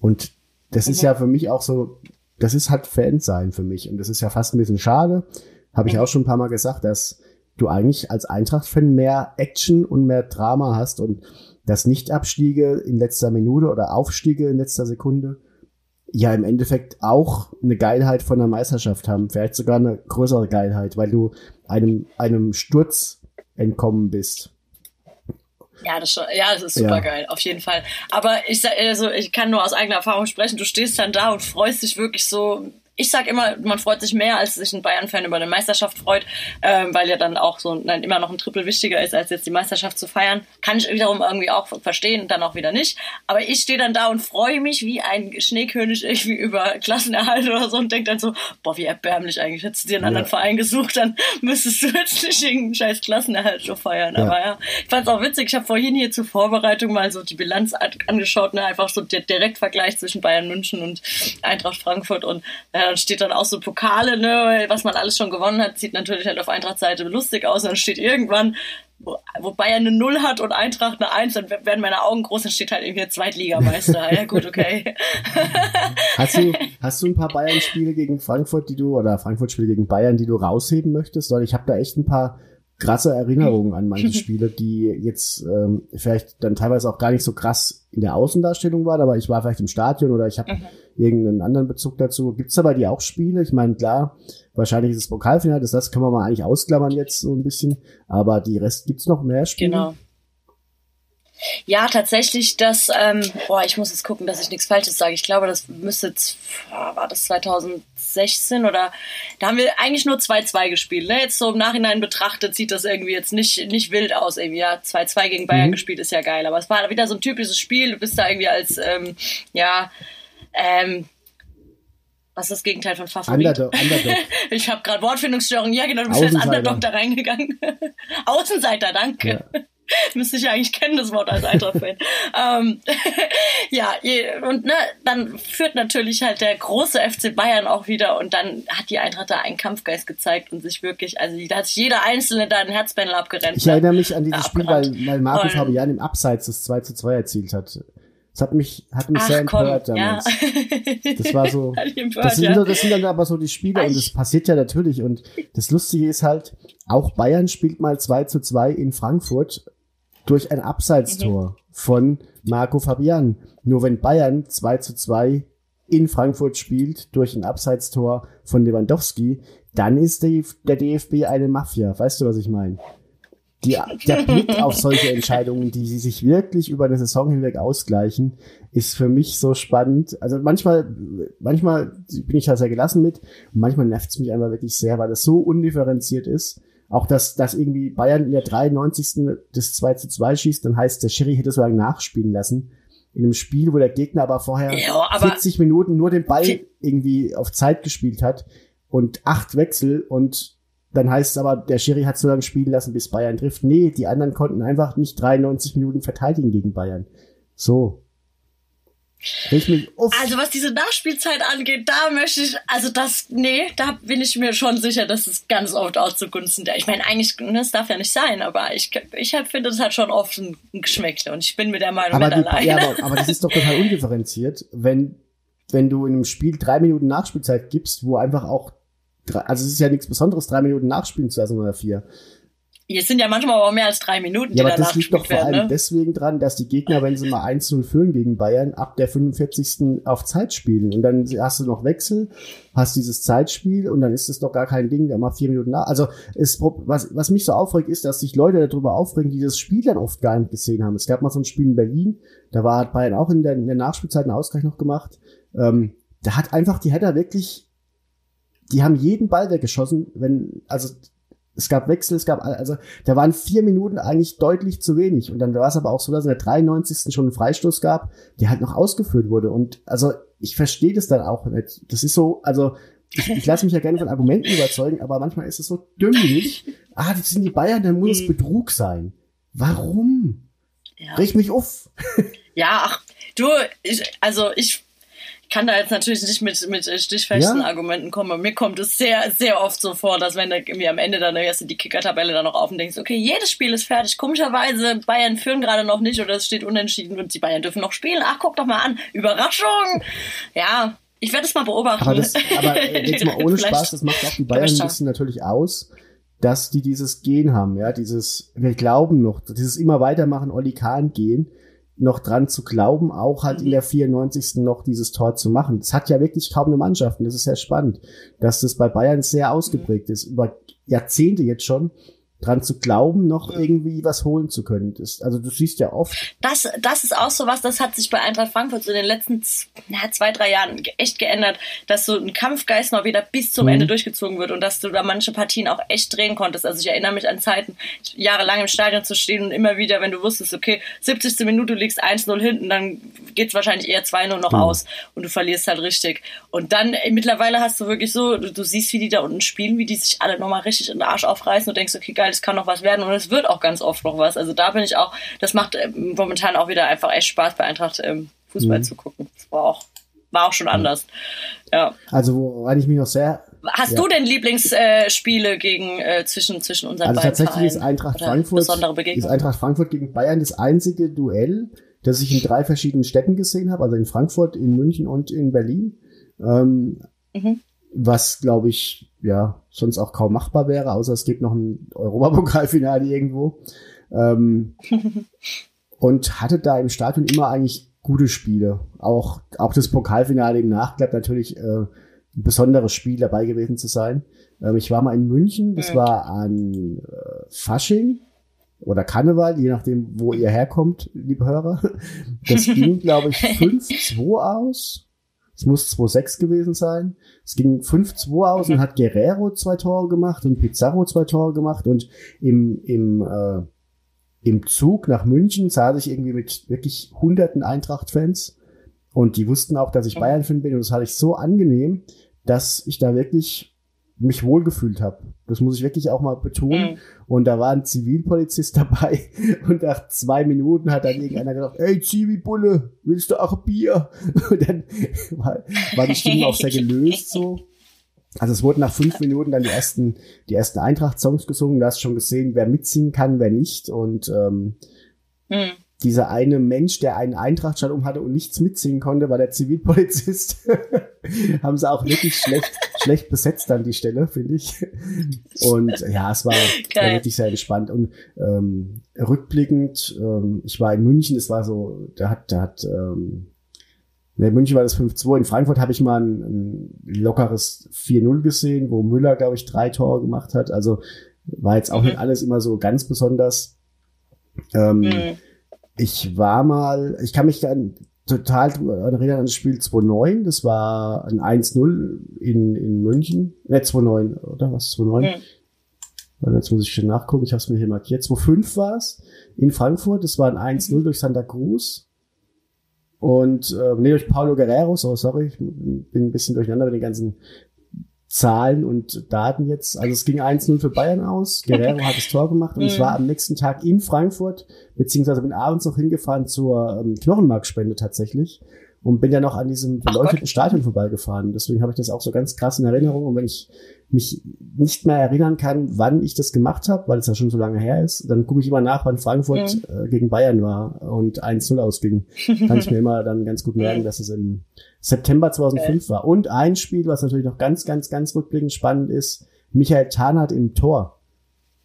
Und das ist ja für mich auch so, das ist halt Fan sein für mich. Und das ist ja fast ein bisschen schade. Habe ich auch schon ein paar Mal gesagt, dass du eigentlich als Eintracht-Fan mehr Action und mehr Drama hast und dass Nicht-Abstiege in letzter Minute oder Aufstiege in letzter Sekunde ja im Endeffekt auch eine Geilheit von der Meisterschaft haben. Vielleicht sogar eine größere Geilheit, weil du einem, einem Sturz entkommen bist. Ja, das, schon, ja, das ist super Ja. geil, auf jeden Fall. Aber ich also ich kann nur aus eigener Erfahrung sprechen, du stehst dann da und freust dich wirklich so. Ich sag immer, man freut sich mehr, als sich ein Bayern-Fan über eine Meisterschaft freut, ähm, weil ja dann auch so dann immer noch ein Triple wichtiger ist, als jetzt die Meisterschaft zu feiern. Kann ich wiederum irgendwie auch verstehen, dann auch wieder nicht. Aber ich stehe dann da und freue mich wie ein Schneekönig irgendwie über Klassenerhalt oder so und denk dann so, boah, wie erbärmlich eigentlich. Hättest du dir einen anderen Ja. Verein gesucht, dann müsstest du jetzt nicht irgendeinen scheiß Klassenerhalt so feiern. Ja. Aber ja, ich fand's auch witzig. Ich habe vorhin hier zur Vorbereitung mal so die Bilanz an- angeschaut, ne? einfach so der Direktvergleich zwischen Bayern München und Eintracht Frankfurt und äh, dann steht dann auch so Pokale, ne, was man alles schon gewonnen hat, sieht natürlich halt auf Eintracht-Seite lustig aus. Und dann steht irgendwann, wo, wo Bayern eine Null hat und Eintracht eine Eins, dann werden meine Augen groß und steht halt irgendwie Zweitligameister. ja gut, okay. Hast du, hast du ein paar Bayern-Spiele gegen Frankfurt, die du, oder Frankfurt-Spiele gegen Bayern, die du rausheben möchtest? Weil ich habe da echt ein paar krasse Erinnerungen an manche Spiele, die jetzt ähm, vielleicht dann teilweise auch gar nicht so krass in der Außendarstellung waren, aber ich war vielleicht im Stadion oder ich habe irgendeinen anderen Bezug dazu. Gibt's da bei dir auch Spiele? Ich meine, klar, wahrscheinlich ist es Pokalfinale, das, das können wir mal eigentlich ausklammern jetzt so ein bisschen, aber die Rest gibt's noch mehr Spiele? Genau. Ja, tatsächlich, das, ähm, boah, ich muss jetzt gucken, dass ich nichts Falsches sage. Ich glaube, das müsste, z- war das 2016 oder, da haben wir eigentlich nur 2-2 gespielt. Ne? Jetzt so im Nachhinein betrachtet sieht das irgendwie jetzt nicht, nicht wild aus. Irgendwie, ja, 2-2 gegen Bayern Mhm. gespielt ist ja geil. Aber es war wieder so ein typisches Spiel. Du bist da irgendwie als, ähm, ja, ähm, was ist das Gegenteil von Favorit? Underdog, Underdog. Ich habe gerade Wortfindungsstörung. Ja, genau, du bist als. Underdog da reingegangen. Außenseiter, danke. Ja. Müsste ich ja eigentlich kennen, das Wort als Eintracht-Fan. ähm, ja, und ne, dann führt natürlich halt der große FC Bayern auch wieder und dann hat die Eintracht da einen Kampfgeist gezeigt und sich wirklich, also da hat sich jeder Einzelne da ein Herzbändel abgerennt. Ich erinnere mich an dieses Ja, Spiel, weil, weil Marco Und- Fabian im Abseits das 2 zu 2 erzielt hat. Das hat mich, hat mich Ach sehr komm, empört ja. damals. Das war so. Empört, Das sind, ja. so, das sind dann aber so die Spiele und das passiert ja natürlich. Und das Lustige ist halt, auch Bayern spielt mal 2 zu 2 in Frankfurt durch ein Abseitstor von Marco Fabian. Nur wenn Bayern 2 zu 2 in Frankfurt spielt durch ein Abseitstor von Lewandowski, dann ist die, der DFB eine Mafia. Weißt du, was ich meine? Die, der Blick auf solche Entscheidungen, die sie sich wirklich über eine Saison hinweg ausgleichen, ist für mich so spannend. Also manchmal, manchmal bin ich da sehr gelassen mit, manchmal nervt es mich einfach wirklich sehr, weil das so undifferenziert ist. Auch dass, dass irgendwie Bayern in der 93. das 2 zu 2 schießt, dann heißt, der Schiri hätte so lange nachspielen lassen. In einem Spiel, wo der Gegner aber vorher Ja, aber- 40 Minuten nur den Ball irgendwie auf Zeit gespielt hat und acht Wechsel und dann heißt es aber, der Schiri hat so lange spielen lassen, bis Bayern trifft. Nee, die anderen konnten einfach nicht 93 Minuten verteidigen gegen Bayern. So. Also was diese Nachspielzeit angeht, da möchte ich, also das, nee, da bin ich mir schon sicher, dass es ganz oft auch zugunsten der. Ich meine, eigentlich, ne, es darf ja nicht sein, aber ich, ich finde, es hat schon oft ein, Geschmäckle und ich bin mit der Meinung aber, nicht alleine. ja, aber, aber das ist doch total undifferenziert, wenn, wenn du in einem Spiel drei Minuten Nachspielzeit gibst, wo einfach auch, drei, also es ist ja nichts Besonderes, drei Minuten nachspielen zu lassen oder vier. Es sind ja manchmal aber auch mehr als drei Minuten, die Ja, aber das liegt doch vor allem. Ne? deswegen dran, dass die Gegner, wenn sie mal 1-0 führen gegen Bayern, ab der 45. auf Zeit spielen. Und dann hast du noch Wechsel, hast dieses Zeitspiel und dann ist es doch gar kein Ding, der macht vier Minuten nach. Also es, was, was mich so aufregt, ist, dass sich Leute darüber aufregen, die das Spiel dann oft gar nicht gesehen haben. Es gab mal so ein Spiel in Berlin, da war Bayern auch in der, in der Nachspielzeit einen Ausgleich noch gemacht. Ähm, da hat einfach die Header wirklich, die haben jeden Ball weggeschossen, wenn, also es gab Wechsel, es gab, also da waren vier Minuten eigentlich deutlich zu wenig. Und dann war es aber auch so, dass in der 93. schon einen Freistoß gab, der halt noch ausgeführt wurde. Und also ich verstehe das dann auch nicht. Das ist so, also ich, ich lasse mich ja gerne von Argumenten überzeugen, aber manchmal ist es so dümmlich. Ah, das sind die Bayern, dann muss es Betrug sein. Warum? Ja. Reg mich auf. Ja, ach, du, ich, also ich kann da jetzt natürlich nicht mit, mit stichfesten Ja. Argumenten kommen. aber Mir kommt es sehr, sehr oft so vor, dass wenn du irgendwie am Ende dann erst die Kicker-Tabelle dann noch auf und denkst, okay, jedes Spiel ist fertig. Komischerweise, Bayern führen gerade noch nicht oder es steht unentschieden und die Bayern dürfen noch spielen. Ach, guck doch mal an. Überraschung. Ja, ich werde es mal beobachten. Aber, das, aber äh, jetzt mal ohne Spaß, das macht auch die Bayern ein bisschen natürlich aus, dass die dieses Gen haben, ja, dieses, wir glauben noch, dieses immer weitermachen, Oli Kahn gehen, noch dran zu glauben, auch halt Mhm. in der 94. noch dieses Tor zu machen. Das hat ja wirklich kaum eine Mannschaft und das ist sehr spannend, dass das bei Bayern sehr ausgeprägt ist, über Jahrzehnte jetzt schon, dran zu glauben, noch irgendwie was holen zu können. Das, also du siehst ja oft, das, das ist auch so was, das hat sich bei Eintracht Frankfurt so in den letzten na, zwei, drei Jahren echt geändert, dass so ein Kampfgeist noch wieder bis zum Mhm. Ende durchgezogen wird und dass du da manche Partien auch echt drehen konntest. Also ich erinnere mich an Zeiten, jahrelang im Stadion zu stehen und immer wieder, wenn du wusstest, okay, 70. Minute, du liegst 1-0 hinten, dann geht's wahrscheinlich eher 2-0 noch aus und du verlierst halt richtig. Und dann äh, mittlerweile hast du wirklich so, du, du siehst, wie die da unten spielen, wie die sich alle nochmal richtig in den Arsch aufreißen und denkst, okay, geil, das kann noch was werden und es wird auch ganz oft noch was. Also da bin ich auch, das macht äh, momentan auch wieder einfach echt Spaß bei Eintracht ähm, Fußball Mhm. zu gucken. Das war auch, war auch schon anders. Ja. also woran ich mich noch sehr Hast Ja. du denn Lieblingsspiele Spiele gegen äh, zwischen zwischen unseren Also beiden tatsächlich ist Vereinen? Eintracht Oder Frankfurt, besondere ist Begegnungen? Eintracht Frankfurt gegen Bayern das einzige Duell, das ich in drei verschiedenen Städten gesehen habe, also in Frankfurt, in München und in Berlin. Ähm, Mhm. Was, glaube ich, ja, sonst auch kaum machbar wäre, außer es gibt noch ein Europapokalfinale irgendwo. Ähm, und hatte da im Stadion immer eigentlich gute Spiele. Auch, auch das Pokalfinale im Nachklapp natürlich äh, ein besonderes Spiel dabei gewesen zu sein. Ähm, ich war mal in München, das war an äh, Fasching oder Karneval, je nachdem, wo ihr herkommt, liebe Hörer. Das ging, glaube ich, 5-2 aus. Es muss 2-6 gewesen sein. Es ging 5-2 aus und hat Guerrero zwei Tore gemacht und Pizarro zwei Tore gemacht. Und im, im, äh, im Zug nach München saß ich irgendwie mit wirklich hunderten Eintracht-Fans. Und die wussten auch, dass ich Bayern-Fan bin. Und das hatte ich so angenehm, dass ich da wirklich mich wohlgefühlt habe. Das muss ich wirklich auch mal betonen. Mhm. Und da war ein Zivilpolizist dabei und nach zwei Minuten hat dann irgendeiner gesagt, ey Zivilbulle, willst du auch Bier? Und dann war, war die Stimmung auch sehr gelöst so. Also es wurden nach fünf Minuten dann die ersten, die ersten Eintracht-Songs gesungen. Du hast schon gesehen, wer mitsingen kann, wer nicht. Und ähm, Mhm. dieser eine Mensch, der einen Eintrachtschein um hatte und nichts mitsingen konnte, war der Zivilpolizist. Haben sie auch wirklich schlecht, schlecht besetzt an die Stelle, finde ich. Und ja, es war, war wirklich sehr gespannt. Und ähm, rückblickend, ähm, ich war in München, das war so, da hat, da hat, ähm, in München war das 5-2. In Frankfurt habe ich mal ein, ein lockeres 4-0 gesehen, wo Müller, glaube ich, drei Tore gemacht hat. Also war jetzt auch Mhm. nicht alles immer so ganz besonders. Ähm, Mhm. ich war mal, ich kann mich an, total erinnern an das Spiel 2-9. Das war ein 1-0 in, in München. Ne, 2-9, oder was? 2-9? Mhm. Jetzt muss ich schon nachgucken. Ich habe es mir hier markiert. 2-5 war es in Frankfurt. Das war ein 1-0 durch Santa Cruz. Und äh, nee, durch Paulo Guerrero. So, sorry, ich bin ein bisschen durcheinander mit den ganzen Zahlen und Daten jetzt. Also es ging 1-0 für Bayern aus. Guerrero hat das Tor gemacht und ich war am nächsten Tag in Frankfurt, beziehungsweise bin abends noch hingefahren zur ähm, Knochenmarkspende tatsächlich. Und bin ja noch an diesem beleuchteten. Stadion vorbeigefahren. Deswegen habe ich das auch so ganz krass in Erinnerung. Und wenn ich mich nicht mehr erinnern kann, wann ich das gemacht habe, weil es ja schon so lange her ist, dann gucke ich immer nach, wann Frankfurt Mhm. äh, gegen Bayern war und 1-0 ausging. Kann ich mir immer dann ganz gut merken, dass es im September 2005 war. Und ein Spiel, was natürlich noch ganz, ganz, ganz rückblickend spannend ist, Michael Tarnath im Tor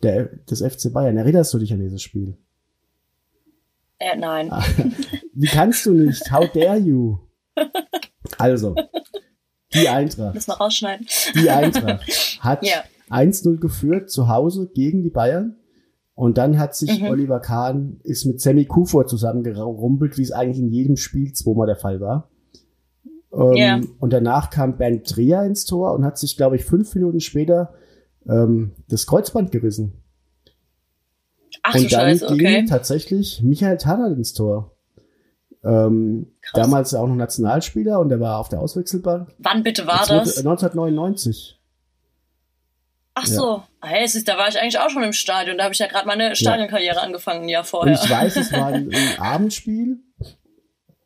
der, des FC Bayern. Erinnerst du dich an dieses Spiel? Äh, nein. Wie kannst du nicht? How dare you? Also, die Eintracht, Müssen wir rausschneiden. die Eintracht hat Ja. 1-0 geführt zu Hause gegen die Bayern. Und dann hat sich Mhm. Oliver Kahn ist mit Sammy Kufor zusammengerumpelt, wie es eigentlich in jedem Spiel zweimal der Fall war. Ähm, Ja. Und danach kam Bernd Dreher ins Tor und hat sich, glaube ich, fünf Minuten später ähm, das Kreuzband gerissen. Ach und dann Scheiße, ging okay. tatsächlich Michael Tarnath ins Tor. Ähm, damals auch noch Nationalspieler und der war auf der Auswechselbank. Wann bitte war Das wurde- das? 1999. Ach so. Ah, Hey, es ist, da war ich eigentlich auch schon im Stadion. Da habe ich ja gerade meine Stadionkarriere angefangen, ein Jahr Und vorher. ich weiß, es war ein, ein Abendspiel,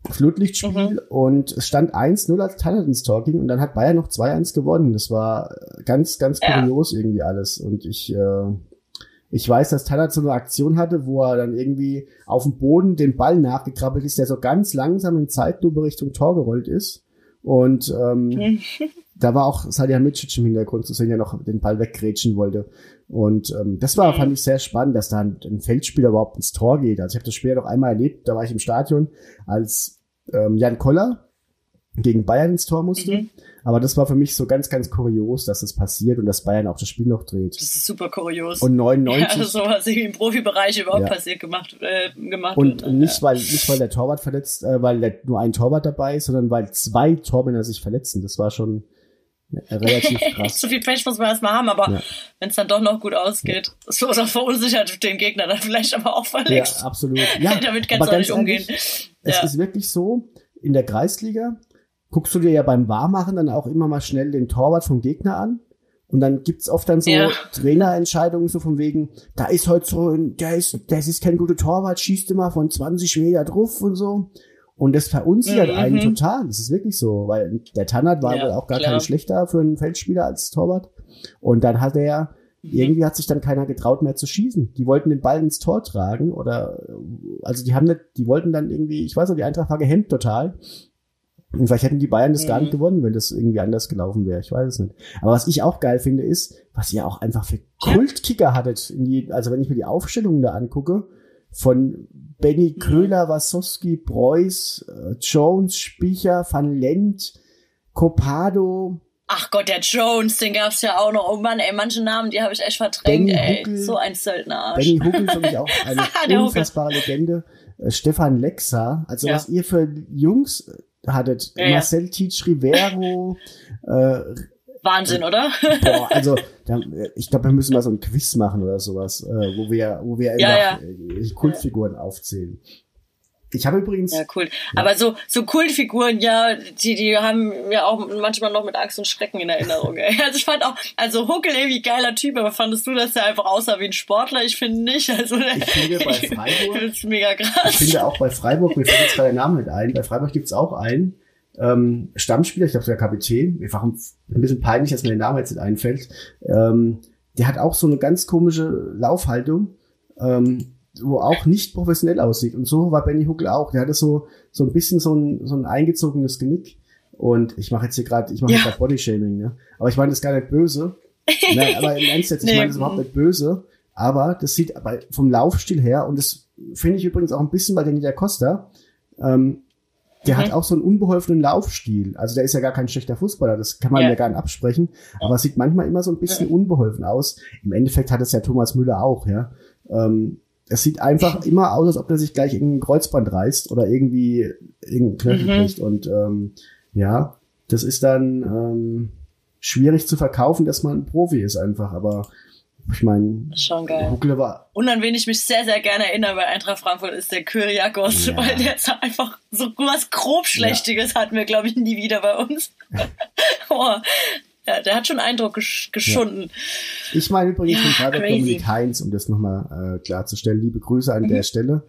Flutlichtspiel Mhm. und es stand 1-0, als Tarnath ins Tor ging und dann hat Bayern noch 2-1 gewonnen. Das war ganz, ganz Ja. kurios irgendwie alles. Und ich, äh, ich weiß, dass Tarnath so eine Aktion hatte, wo er dann irgendwie auf dem Boden den Ball nachgekrabbelt ist, der so ganz langsam in Zeitlupe Richtung Tor gerollt ist. Und ähm, da war auch Salihamidzic im Hintergrund zu sehen, der noch den Ball weggrätschen wollte. Und ähm, das war, fand ich sehr spannend, dass da ein, ein Feldspieler überhaupt ins Tor geht. Also ich habe das Spiel noch einmal erlebt, da war ich im Stadion, als ähm, Jan Koller gegen Bayern ins Tor musste. Mhm. Aber das war für mich so ganz, ganz kurios, dass das passiert und dass Bayern auch das Spiel noch dreht. Das ist super kurios. Und ja, 99 also sowas irgendwie im Profibereich überhaupt Ja. passiert gemacht, äh, gemacht Und, wird. und nicht, weil, nicht weil der Torwart verletzt, äh, weil der, nur ein Torwart dabei ist, sondern weil zwei Tormänner sich verletzen. Das war schon äh, relativ krass. so viel Pech muss man erstmal haben, aber Ja. wenn es dann doch noch gut ausgeht, ist so oder verunsichert den Gegner dann vielleicht aber auch Ja, verletzt. absolut. Ja, Damit kannst du nicht umgehen. ehrlich, Es Ja. ist wirklich so, in der Kreisliga guckst du dir ja beim Warmachen dann auch immer mal schnell den Torwart vom Gegner an. Und dann gibt's oft dann so Ja. Trainerentscheidungen so von wegen, da ist heute so, ein, der ist, der ist kein guter Torwart, schießt immer von 20 Meter drauf und so. Und das verunsichert Mhm. einen total. Das ist wirklich so, weil der Tannert war Ja, wohl auch gar klar. kein schlechter für einen Feldspieler als Torwart. Und dann hat er, Mhm. irgendwie hat sich dann keiner getraut mehr zu schießen. Die wollten den Ball ins Tor tragen oder, also die haben nicht, die wollten dann irgendwie, ich weiß nicht, die Eintracht war gehemmt total. Und vielleicht hätten die Bayern das gar Mhm. nicht gewonnen, wenn das irgendwie anders gelaufen wäre. Ich weiß es nicht. Aber was ich auch geil finde, ist, was ihr auch einfach für Kultkicker hattet. Je, also wenn ich mir die Aufstellungen da angucke, von Benny Köhler, Wasowski, Preuß, äh, Jones, Spicher, Van Lent, Copado, Ach Gott, der Jones, den gab's ja auch noch. Oh Mann, ey, manche Namen, die habe ich echt verdrängt, Benny ey. Huckel. So ein Söldnerarsch. Benny Huckel für mich auch eine Der Huckel. unfassbare Legende. Äh, Stefan Lexa, also Ja. was ihr für Jungs hattet, Ja, ja. Marcel Tietz Rivero, äh, Wahnsinn, oder? Boah, also da, ich glaube, wir müssen mal so ein Quiz machen oder sowas, äh, wo wir, wo wir Ja, einfach äh, Kultfiguren aufzählen. Ich habe übrigens, Ja, cool. Aber so, so Kultfiguren, ja, die, die haben ja auch manchmal noch mit Angst und Schrecken in Erinnerung, ey. Also ich fand auch, also Huckel irgendwie geiler Typ, aber fandest du, dass der einfach aussah wie ein Sportler? Ich finde nicht. Also, Ich finde bei Freiburg- das ist mega ich krass. finde auch bei Freiburg, mir fällt jetzt gerade der Name nicht ein, bei Freiburg gibt's auch einen ähm, Stammspieler, ich glaube der Kapitän, mir war ein bisschen peinlich, dass mir der Name jetzt nicht einfällt, ähm, der hat auch so eine ganz komische Laufhaltung, ähm, wo auch nicht professionell aussieht. Und so war Benny Huckel auch. Der hatte so, so ein bisschen so ein, so ein eingezogenes Genick. Und ich mache jetzt hier gerade, ich mache Ja. jetzt gerade Bodyshaming, ne? Aber ich meine das ist gar nicht böse. Nein, aber im Ernst jetzt, ich meine das ist überhaupt nicht böse. Aber das sieht aber vom Laufstil her, und das finde ich übrigens auch ein bisschen bei Danny da Costa, ähm, der Mhm. hat auch so einen unbeholfenen Laufstil. Also der ist ja gar kein schlechter Fußballer, das kann man Ja. ja gar nicht absprechen. Aber es sieht manchmal immer so ein bisschen unbeholfen aus. Im Endeffekt hat es ja Thomas Müller auch, ja. Ähm, es sieht einfach immer aus, als ob der sich gleich irgendein Kreuzband reißt oder irgendwie irgendein Knöchel Mhm. bricht. Und ähm, ja, das ist dann ähm, schwierig zu verkaufen, dass man ein Profi ist einfach. Aber ich meine, Schon geil. Huckle war Und an wen ich mich sehr, sehr gerne erinnere bei Eintracht Frankfurt ist der Kyriakos, Ja. weil der ist einfach so was grobschlächtiges hatten wir, glaube ich, nie wieder bei uns. oh, ja, der hat schon Eindruck gesch geschunden. Ich meine übrigens Ja, Freiburg crazy. Dominik Heinz, um das nochmal äh, klarzustellen. Liebe Grüße an Mhm. der Stelle.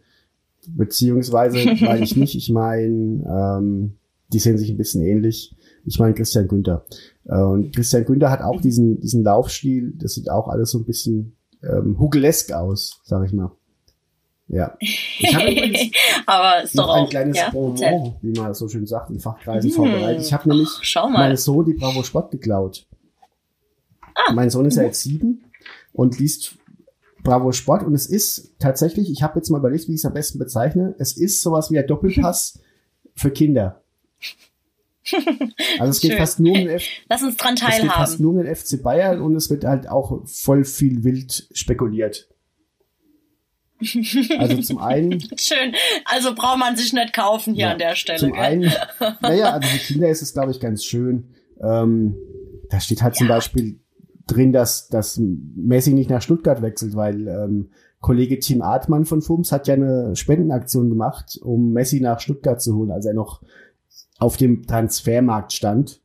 Beziehungsweise meine ich nicht, ich meine ähm, die sehen sich ein bisschen ähnlich. Ich meine Christian Günther. Äh, und Christian Günther hat auch diesen, diesen Laufstil, das sieht auch alles so ein bisschen ähm, hugelesk aus, sag ich mal. Ja. Ich habe übrigens Aber ist doch noch ein auch. kleines ja, Bonbon, wie man so schön sagt, in Fachkreisen Hm. vorbereitet. Ich habe nämlich Ach, schau mal. meinem Sohn die Bravo Sport geklaut. Ah. Mein Sohn ist ja jetzt sieben und liest Bravo Sport und es ist tatsächlich, ich habe jetzt mal überlegt, wie ich es am besten bezeichne, es ist sowas wie der Doppelpass für Kinder. Also es geht fast nur um den F Lass uns dran es geht fast teilhaben. nur um den FC Bayern und es wird halt auch voll viel wild spekuliert. Also zum einen Schön. Also braucht man sich nicht kaufen hier Ja, an der Stelle. Zum gell? einen, naja, also für Kinder ist es, glaube ich, ganz schön. Ähm, da steht halt zum Ja. Beispiel drin, dass, dass Messi nicht nach Stuttgart wechselt, weil ähm, Kollege Tim Artmann von FUMS hat ja eine Spendenaktion gemacht, um Messi nach Stuttgart zu holen, als er noch auf dem Transfermarkt stand.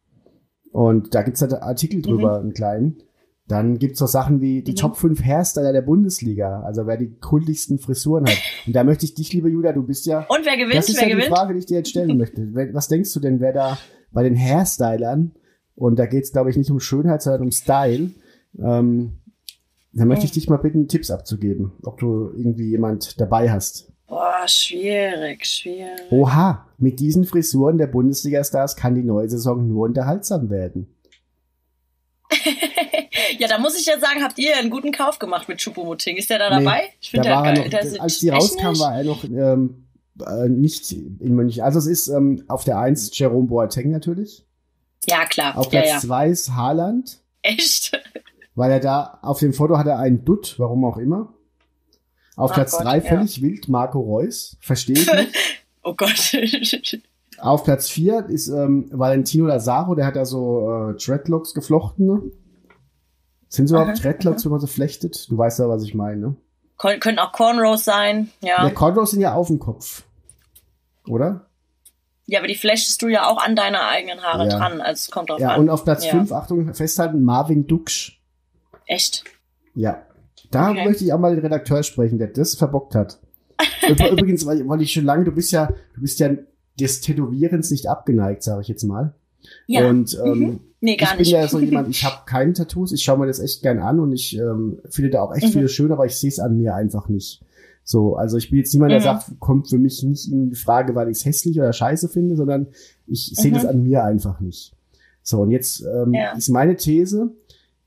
Und da gibt's halt Artikel drüber, einen kleinen. Dann gibt's so Sachen wie die Mhm. Top 5 Hairstyler der Bundesliga, also wer die kultigsten Frisuren hat. Und da möchte ich dich, liebe Julia, du bist ja Und wer gewinnt? das ist wer ja die gewinnt? Frage, die ich dir jetzt stellen möchte. Was denkst du denn, wer da bei den Hairstylern, und da geht es, glaube ich, nicht um Schönheit, sondern um Style, ähm, da möchte ich dich mal bitten, Tipps abzugeben, ob du irgendwie jemand dabei hast. Boah, schwierig, schwierig. Oha, mit diesen Frisuren der Bundesliga-Stars kann die neue Saison nur unterhaltsam werden. Ja, da muss ich jetzt sagen, habt ihr einen guten Kauf gemacht mit Choupo-Moting? Ist der da Nee, dabei? Ich da finde er der, noch, der als die rauskam, nicht. war er noch ähm, äh, nicht in München. Also es ist ähm, auf der 1 Jerome Boateng natürlich. Ja, klar. Auf ja, Platz ja. 2 ist Haaland. Echt? Weil er da, auf dem Foto hat er einen Dutt, warum auch immer. Auf Ach Platz Gott, drei ja. völlig wild, Marco Reus. Verstehe ich nicht. Oh Gott. Auf Platz vier ist ähm, Valentino Lazaro, der hat da so äh, Dreadlocks geflochten. Ne? Sind so überhaupt Dreadlocks, wenn man so flechtet? Du weißt ja, was ich meine. Ne? Kon können auch Cornrows sein, ja. Der Cornrows sind ja auf dem Kopf. Oder? Ja, aber die flechtest du ja auch an deine eigenen Haare Ja. dran. Also es kommt drauf Ja, an. und auf Platz Ja. fünf Achtung, festhalten, Marvin Duksch. Echt? Ja. Da Okay. möchte ich auch mal den Redakteur sprechen, der das verbockt hat. Üb- Übrigens, weil, weil ich schon lange, du bist ja, du bist ja des Tätowierens nicht abgeneigt, sage ich jetzt mal. Ja. Und ähm, Mhm. Nee, gar ich bin nicht. ja so jemand, ich habe keine Tattoos, ich schaue mir das echt gern an und ich ähm, finde da auch echt Mhm. viele schön, aber ich sehe es an mir einfach nicht. So, also ich bin jetzt niemand, der Mhm. sagt, kommt für mich nicht in die Frage, weil ich es hässlich oder scheiße finde, sondern ich sehe Mhm. das an mir einfach nicht. So, und jetzt ähm, Ja. ist meine These,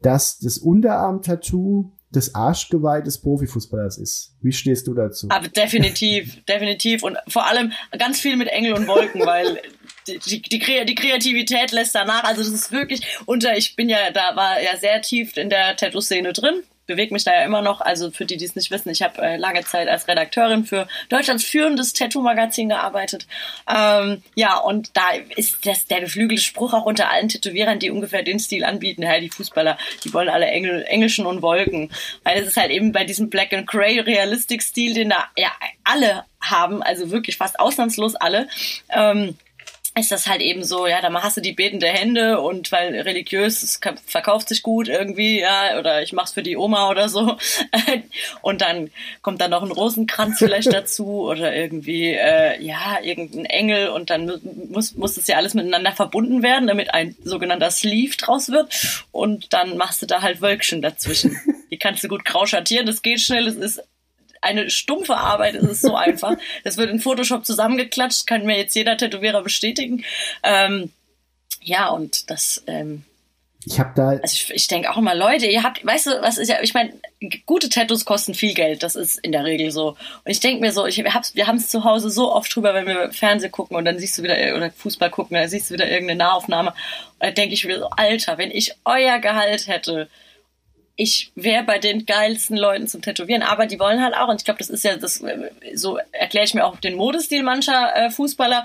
dass das Unterarm-Tattoo das Arschgeweih des Profifußballers ist. Wie stehst du dazu? Aber definitiv, definitiv. Und vor allem ganz viel mit Engel und Wolken, weil die, die, die Kreativität lässt danach. Also das ist wirklich unter, ich bin ja, da war ja sehr tief in der Tattoo-Szene drin. Bewege mich da ja immer noch. Also für die, die es nicht wissen, ich habe äh, lange Zeit als Redakteurin für Deutschlands führendes Tattoo-Magazin gearbeitet. Ähm, ja, und da ist das der geflügelte Spruch auch unter allen Tätowierern, die ungefähr den Stil anbieten. Ja, die Fußballer, die wollen alle Engel, Englischen und Wolken. Weil es ist halt eben bei diesem Black and Grey Realistic-Stil, den da ja alle haben, also wirklich fast ausnahmslos alle. Ähm, ist das halt eben so, ja, da hast du die betende Hände und weil religiös, es ka- verkauft sich gut irgendwie, ja, oder ich mach's für die Oma oder so. Und dann kommt dann noch ein Rosenkranz vielleicht dazu oder irgendwie, äh, ja, irgendein Engel und dann mu- muss, muss das ja alles miteinander verbunden werden, damit ein sogenannter Sleeve draus wird. Und dann machst du da halt Wölkchen dazwischen. Die kannst du gut grau schattieren, das geht schnell, es ist eine stumpfe Arbeit, es ist so einfach. Das wird in Photoshop zusammengeklatscht, kann mir jetzt jeder Tätowierer bestätigen. Ähm, ja, und das, ähm, Ich habe da, also ich, ich denke auch immer, Leute, ihr habt, weißt du, was ist ja, ich meine, gute Tattoos kosten viel Geld, das ist in der Regel so. Und ich denke mir so, ich hab's, wir haben es zu Hause so oft drüber, wenn wir Fernsehen gucken und dann siehst du wieder, oder Fußball gucken, dann siehst du wieder irgendeine Nahaufnahme. Und dann denke ich mir so, Alter, wenn ich euer Gehalt hätte, ich wäre bei den geilsten Leuten zum Tätowieren, aber die wollen halt auch, und ich glaube, das ist ja das, äh, so erkläre ich mir auch den Modestil mancher äh, Fußballer.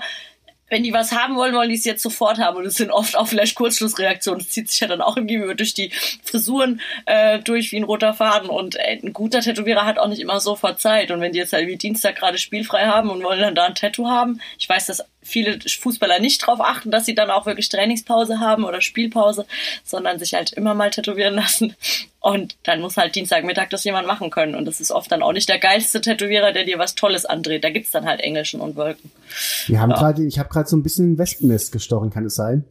Wenn die was haben wollen, wollen die es jetzt sofort haben. Und es sind oft auch vielleicht Kurzschlussreaktionen. Es zieht sich ja dann auch irgendwie über durch die Frisuren äh, durch wie ein roter Faden. Und äh, ein guter Tätowierer hat auch nicht immer sofort Zeit. Und wenn die jetzt halt wie Dienstag gerade spielfrei haben und wollen dann da ein Tattoo haben, ich weiß, dass viele Fußballer nicht drauf achten, dass sie dann auch wirklich Trainingspause haben oder Spielpause, sondern sich halt immer mal tätowieren lassen. Und dann muss halt Dienstagmittag das jemand machen können. Und das ist oft dann auch nicht der geilste Tätowierer, der dir was Tolles andreht. Da gibt's dann halt Englischen und Wolken. Wir haben gerade, ich habe gerade so ein bisschen ein Wespennest gestochen, kann es sein?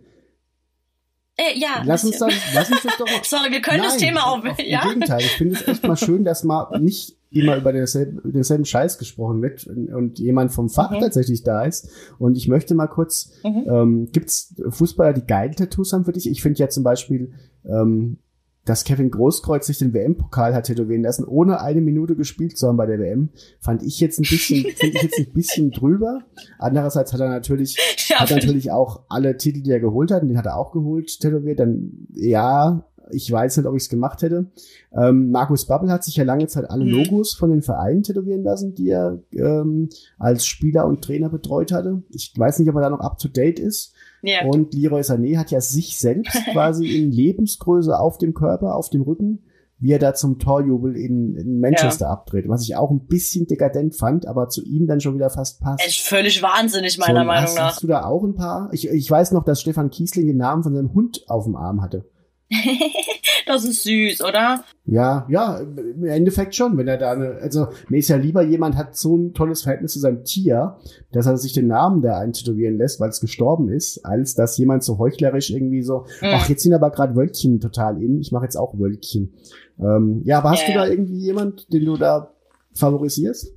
Äh, ja. Lass uns, dann, lass uns das doch. Sorry, wir können das Thema auch. Auf, ja? Im Gegenteil, ich finde es echt mal schön, dass mal nicht immer über denselben, denselben Scheiß gesprochen wird und, und jemand vom Fach Mhm. tatsächlich da ist. Und ich möchte mal kurz, Mhm. ähm, gibt's Fußballer, die geile Tattoos haben für dich? Ich finde ja zum Beispiel, ähm, dass Kevin Großkreuz sich den WM-Pokal hat tätowieren lassen, ohne eine Minute gespielt zu haben bei der WM, fand ich jetzt ein bisschen, finde ich jetzt ein bisschen drüber. Andererseits hat er natürlich, Ja, hat natürlich auch alle Titel, die er geholt hat, und den hat er auch geholt, tätowiert. Dann, ja, ich weiß nicht, ob ich es gemacht hätte. Ähm, Markus Babbel hat sich ja lange Zeit alle Mhm. Logos von den Vereinen tätowieren lassen, die er ähm, als Spieler und Trainer betreut hatte. Ich weiß nicht, ob er da noch up to date ist. Ja. Und Leroy Sané hat ja sich selbst quasi in Lebensgröße auf dem Körper, auf dem Rücken, wie er da zum Torjubel in, in Manchester abdreht, was ich auch ein bisschen dekadent fand, aber zu ihm dann schon wieder fast passt. ist völlig wahnsinnig, meiner So, Meinung hast, nach. Hast du da auch ein paar? Ich, ich weiß noch, dass Stefan Kiesling den Namen von seinem Hund auf dem Arm hatte. Das ist süß, oder? Ja, ja, im Endeffekt schon, wenn er da eine, also mir ist ja lieber jemand hat so ein tolles Verhältnis zu seinem Tier, dass er sich den Namen da eintätowieren lässt, weil es gestorben ist, als dass jemand so heuchlerisch irgendwie so, Mhm. ach, jetzt sind aber gerade Wölkchen total in, ich mache jetzt auch Wölkchen. Ähm, ja, aber hast Ja, du da irgendwie jemand, den du da favorisierst?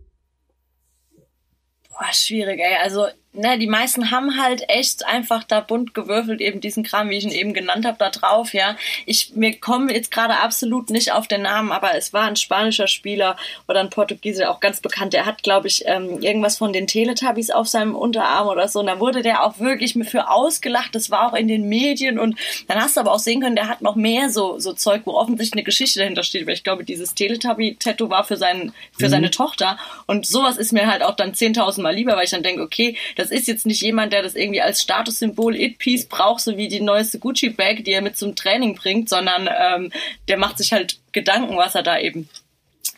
Boah, schwierig, ey. Also, ne, die meisten haben halt echt einfach da bunt gewürfelt, eben diesen Kram, wie ich ihn eben genannt habe, da drauf, ja. Ich, mir kommen jetzt gerade absolut nicht auf den Namen, aber es war ein spanischer Spieler oder ein Portugieser, auch ganz bekannt. Der hat, glaube ich, ähm, irgendwas von den Teletubbies auf seinem Unterarm oder so. Und da wurde der auch wirklich für ausgelacht. Das war auch in den Medien. Und dann hast du aber auch sehen können, der hat noch mehr so, so Zeug, wo offensichtlich eine Geschichte dahinter steht. Weil ich glaube, dieses Teletubby-Tattoo war für, seinen, für seine Tochter. Und sowas ist mir halt auch dann 10.000 Mal lieber, weil ich dann denke, okay, das ist jetzt nicht jemand, der das irgendwie als Statussymbol It-Piece braucht, so wie die neueste Gucci-Bag, die er mit zum Training bringt, sondern ähm, der macht sich halt Gedanken, was er da eben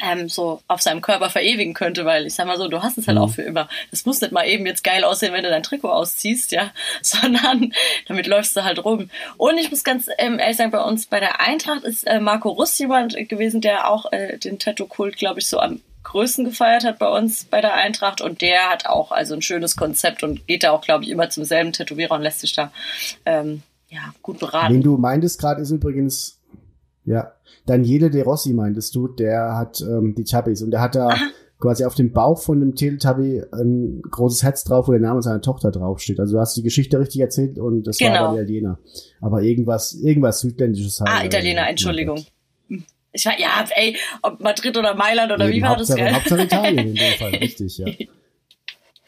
ähm, so auf seinem Körper verewigen könnte, weil ich sag mal so, du hast es halt auch für immer. Das muss nicht mal eben jetzt geil aussehen, wenn du dein Trikot ausziehst, ja, sondern damit läufst du halt rum. Und ich muss ganz ähm, ehrlich sagen, bei uns bei der Eintracht ist äh, Marco Rust jemand gewesen, der auch äh, den Tattoo-Kult, glaube ich, so am größten gefeiert hat bei uns bei der Eintracht und der hat auch also ein schönes Konzept und geht da auch, glaube ich, immer zum selben Tätowierer und lässt sich da ähm, ja, gut beraten. Den du meintest gerade ist übrigens, ja, Daniele De Rossi meintest du, der hat ähm, die Chubbies und der hat da quasi auf dem Bauch von dem Teletubby ein großes Herz drauf, wo der Name seiner Tochter draufsteht. Also du hast die Geschichte richtig erzählt und das war Genau. aber Italiener. Aber irgendwas, irgendwas Südländisches halt. Ah, Italiener, Entschuldigung. Ich war, ja, ey, ob Madrid oder Mailand oder Eben, wie war das, Hauptsache, gell? Hauptsache Italien in dem Fall, richtig, ja.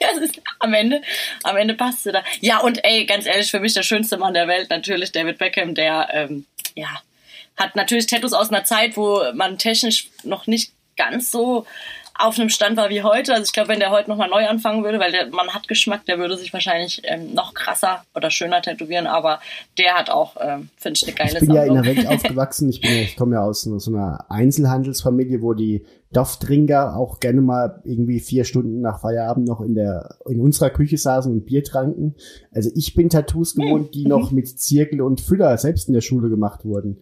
Ja, es ist, am Ende, am Ende passt sie da. Ja, und ey, ganz ehrlich, für mich der schönste Mann der Welt, natürlich David Beckham, der, ähm, ja, hat natürlich Tattoos aus einer Zeit, wo man technisch noch nicht ganz so auf einem Stand war wie heute. Also ich glaube, wenn der heute nochmal neu anfangen würde, weil der Mann hat Geschmack, der würde sich wahrscheinlich ähm, noch krasser oder schöner tätowieren, aber der hat auch, ähm, finde ich, eine geile Ich bin ja in Sammlung. der Welt aufgewachsen. Ich bin ja, ich komme ja aus so einer Einzelhandelsfamilie, wo die Dorftrinker auch gerne mal irgendwie vier Stunden nach Feierabend noch in der, in unserer Küche saßen und Bier tranken. Also ich bin Tattoos Hm. gewohnt, die noch mit Zirkel und Füller selbst in der Schule gemacht wurden.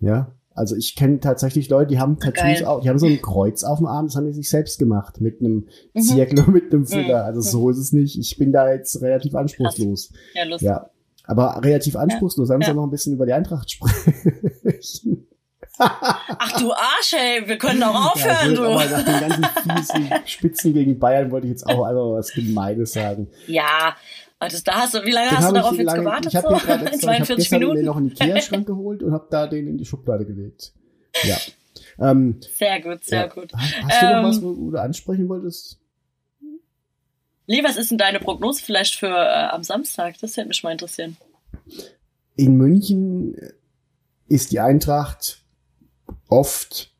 Ja. Also ich kenne tatsächlich Leute, die haben Tattoos, auch, die haben so ein Kreuz auf dem Arm, das haben die sich selbst gemacht, mit einem Mhm. Zirkel und mit einem Füller. Also so ist es nicht. Ich bin da jetzt relativ anspruchslos. Ja, lustig. Ja. Aber relativ anspruchslos. Haben Ja. wir noch ein bisschen über die Eintracht sprechen. Ach du Arsch, ey, wir können auch Ja, ich aufhören, aber du. nach den ganzen fiesen Spitzen gegen Bayern wollte ich jetzt auch einfach was Gemeines sagen. Ja, also da hast du, wie lange Den hast du darauf jetzt lange- gewartet? Ich habe so? gerade extra, ich hab 42 Minuten? noch einen Ikea-Schrank geholt und habe da den in die Schublade gelegt. Ja. Ähm, Sehr gut, sehr ja. gut. Hast du noch Ähm, was, wo, wo du ansprechen wolltest? Lee, was ist denn deine Prognose vielleicht für äh, am Samstag? Das hätte mich mal interessieren. In München ist die Eintracht oft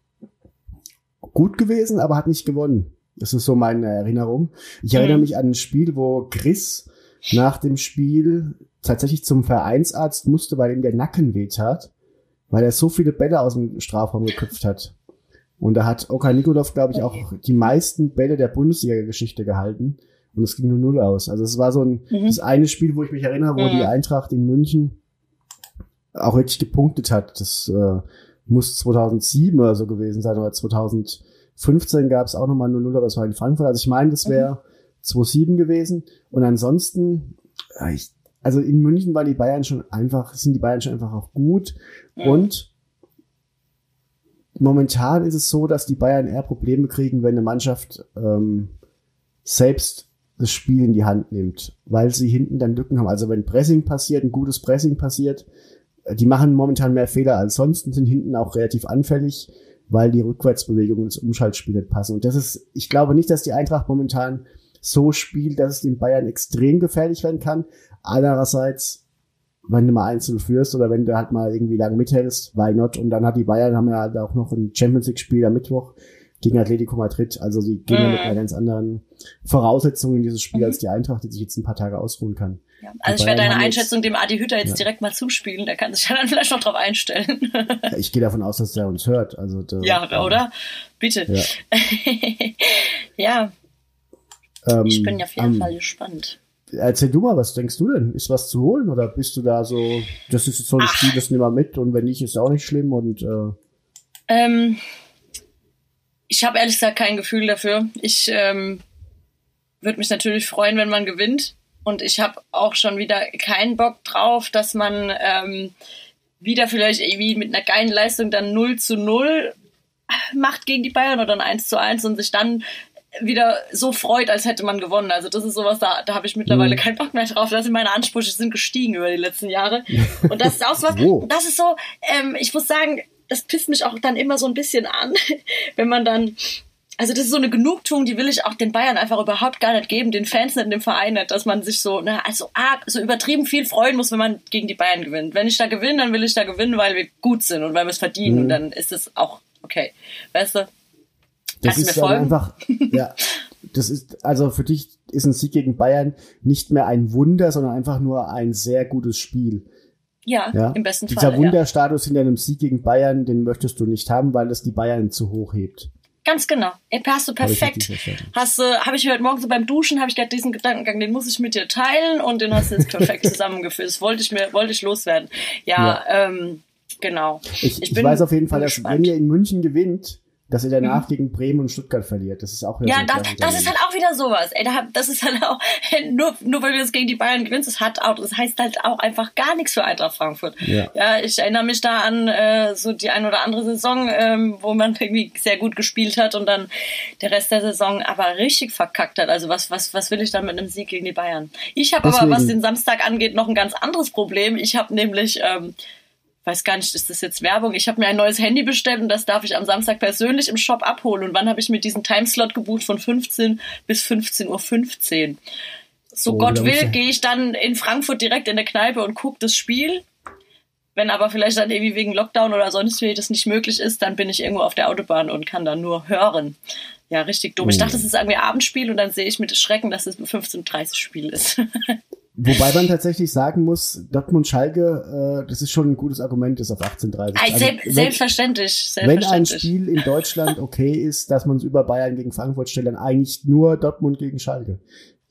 gut gewesen, aber hat nicht gewonnen. Das ist so meine Erinnerung. Ich erinnere Mhm. mich an ein Spiel, wo Chris nach dem Spiel tatsächlich zum Vereinsarzt musste, weil ihm der Nacken wehtat, weil er so viele Bälle aus dem Strafraum geköpft hat. Und da hat Oka Nikolov, glaube ich, auch die meisten Bälle der Bundesliga-Geschichte gehalten. Und es ging nur null aus. Also es war so ein, Mhm. das eine Spiel, wo ich mich erinnere, wo Mhm. die Eintracht in München auch wirklich gepunktet hat. Das äh, muss 2007 oder so gewesen sein, oder 2015 gab es auch nochmal 0-0, aber es war in Frankfurt. Also ich meine, das wäre mhm. 2-7 gewesen. Und ansonsten, ich, also in München waren die Bayern schon einfach, sind die Bayern schon einfach auch gut. Mhm. Und momentan ist es so, dass die Bayern eher Probleme kriegen, wenn eine Mannschaft ähm, selbst das Spiel in die Hand nimmt, weil sie hinten dann Lücken haben. Also wenn Pressing passiert, ein gutes Pressing passiert, äh, die machen momentan mehr Fehler als sonst und sind hinten auch relativ anfällig, weil die Rückwärtsbewegungen ins Umschaltspiel nicht passen. Und das ist, ich glaube nicht, dass die Eintracht momentan so spielt, dass es den Bayern extrem gefährlich werden kann. Andererseits wenn du mal einzeln führst oder wenn du halt mal irgendwie lang mithältst, why not? Und dann hat die Bayern haben ja halt auch noch ein Champions League Spiel am Mittwoch gegen Atletico Madrid. Also sie gehen ja mit einer ganz anderen Voraussetzung in dieses Spiel mhm. als die Eintracht, die sich jetzt ein paar Tage ausruhen kann. Ja, also ich werde deine Einschätzung dem Adi Hütter jetzt ja. direkt mal zuspielen. Der kann sich ja dann vielleicht noch drauf einstellen. Ich gehe davon aus, dass der uns hört. Also der, ja, oder? Bitte. Ja. ja. Ähm, ich bin ja auf jeden ähm, Fall gespannt. Erzähl du mal, was denkst du denn? Ist was zu holen oder bist du da so, das ist jetzt so ein Ach. Spiel, das nimm mal mit und wenn nicht, ist auch nicht schlimm und äh ähm, ich habe ehrlich gesagt kein Gefühl dafür. Ich ähm, würde mich natürlich freuen, wenn man gewinnt und ich habe auch schon wieder keinen Bock drauf, dass man ähm, wieder vielleicht irgendwie mit einer geilen Leistung dann 0 zu 0 macht gegen die Bayern oder ein 1 zu 1 und sich dann wieder so freut, als hätte man gewonnen. Also das ist sowas, da, da habe ich mittlerweile mhm. keinen Bock mehr drauf. Das sind meine Ansprüche sind gestiegen über die letzten Jahre. Und das ist auch so was, oh. das ist so, ähm, ich muss sagen, das pisst mich auch dann immer so ein bisschen an, wenn man dann, also das ist so eine Genugtuung, die will ich auch den Bayern einfach überhaupt gar nicht geben, den Fans nicht, dem Verein nicht, dass man sich so, ne, also arg, so übertrieben viel freuen muss, wenn man gegen die Bayern gewinnt. Wenn ich da gewinne, dann will ich da gewinnen, weil wir gut sind und weil wir es verdienen mhm. und dann ist es auch okay. Weißt du? Das ist dann einfach, ja, das ist, also für dich ist ein Sieg gegen Bayern nicht mehr ein Wunder, sondern einfach nur ein sehr gutes Spiel. Ja, ja? im besten Fall. Dieser Wunderstatus ja. hinter einem Sieg gegen Bayern, den möchtest du nicht haben, weil das die Bayern zu hoch hebt. Ganz genau. Ey, hast du perfekt. Hast du, äh, habe ich heute Morgen so beim Duschen, habe ich gerade diesen Gedankengang, den muss ich mit dir teilen und den hast du jetzt perfekt zusammengeführt. Das wollte ich mir, wollte ich loswerden. Ja, ja. ähm, genau. Ich, ich, ich weiß auf jeden Fall, dass wenn ihr in München gewinnt, dass er danach mhm. gegen Bremen und Stuttgart verliert. Das ist auch Ja, so das, das ist halt auch wieder sowas. Ey, das ist halt auch, nur, nur weil du jetzt gegen die Bayern gewinnst, das hat auch, das heißt halt auch einfach gar nichts für Eintracht Frankfurt. Ja, ja ich erinnere mich da an äh, so die ein oder andere Saison, ähm, wo man irgendwie sehr gut gespielt hat und dann der Rest der Saison aber richtig verkackt hat. Also was, was, was will ich dann mit einem Sieg gegen die Bayern? Ich habe aber, was den Samstag angeht, noch ein ganz anderes Problem. Ich habe nämlich ähm, weiß gar nicht, ist das jetzt Werbung? Ich habe mir ein neues Handy bestellt und das darf ich am Samstag persönlich im Shop abholen. Und wann habe ich mir diesen Timeslot gebucht von 15 bis 15.15 Uhr? 15. So oh, Gott will, gehe ich dann in Frankfurt direkt in der Kneipe und gucke das Spiel. Wenn aber vielleicht dann irgendwie wegen Lockdown oder sonst wie das nicht möglich ist, dann bin ich irgendwo auf der Autobahn und kann dann nur hören. Ja, richtig dumm. Ich dachte, es ist irgendwie Abendspiel und dann sehe ich mit Schrecken, dass es ein 15.30 Spiel ist. Wobei man tatsächlich sagen muss, Dortmund-Schalke, äh, das ist schon ein gutes Argument, ist auf 18:30. Also, selbstverständlich, selbstverständlich. Wenn ein Spiel in Deutschland okay ist, dass man es über Bayern gegen Frankfurt stellt, dann eigentlich nur Dortmund gegen Schalke.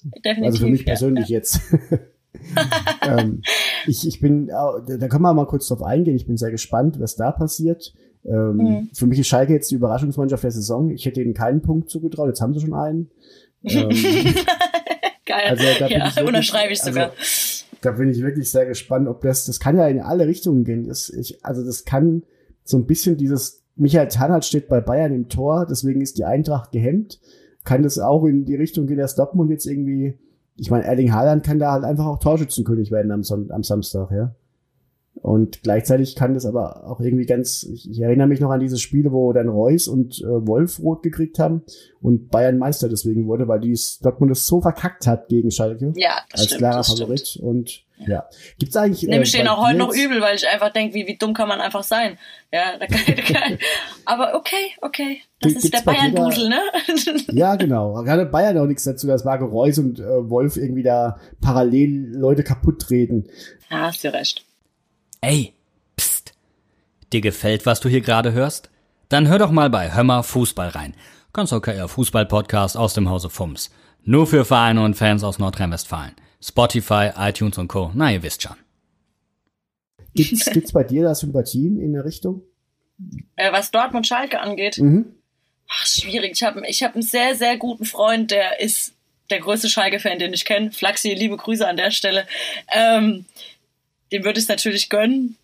Definitiv. Also für mich persönlich ja. jetzt. ähm, ich, ich bin, da können wir mal kurz drauf eingehen. Ich bin sehr gespannt, was da passiert. Ähm, mhm. Für mich ist Schalke jetzt die Überraschungsmannschaft der Saison. Ich hätte ihnen keinen Punkt zugetraut. Jetzt haben sie schon einen. Ähm, Geil. Also, da ja, ich wirklich, unterschreibe ich sogar. Also, da bin ich wirklich sehr gespannt, ob das, das kann ja in alle Richtungen gehen. Das, ich, also das kann so ein bisschen dieses, Michael Tarnert steht bei Bayern im Tor, deswegen ist die Eintracht gehemmt. Kann das auch in die Richtung gehen, dass Dortmund jetzt irgendwie, ich meine, Erling Haaland kann da halt einfach auch Torschützenkönig werden am, Son am Samstag, ja. Und gleichzeitig kann das aber auch irgendwie ganz, ich, ich erinnere mich noch an diese Spiele, wo dann Reus und äh, Wolf rot gekriegt haben und Bayern Meister deswegen wurde, weil die Dortmund es so verkackt hat gegen Schalke. Ja, das als stimmt, klarer Favorit. Stimmt. Und ja. ja. Gibt's eigentlich. Nehme ich denen auch heute noch übel, weil ich einfach denke, wie, wie dumm kann man einfach sein. Ja, da kann, da kann, aber okay, okay. Das Gibt's ist der Bayern-Dusel, ne? ja, genau. Gerade Bayern auch nichts dazu, dass Marco Reus und äh, Wolf irgendwie da parallel Leute kaputt treten. Ja, hast du recht. Ey, pst. Dir gefällt, was du hier gerade hörst? Dann hör doch mal bei Hömmer Fußball rein. Ganz okayer Fußball-Podcast aus dem Hause Fums. Nur für Vereine und Fans aus Nordrhein-Westfalen. Spotify, iTunes und Co. Na, ihr wisst schon. Gibt's, gibt's bei dir da Sympathien in der Richtung? Äh, was Dortmund Schalke angeht, Mhm. ach, schwierig. Ich habe ich hab einen sehr, sehr guten Freund, der ist der größte Schalke-Fan, den ich kenne. Flaxi, liebe Grüße an der Stelle. Ähm, dem würde ich es natürlich gönnen,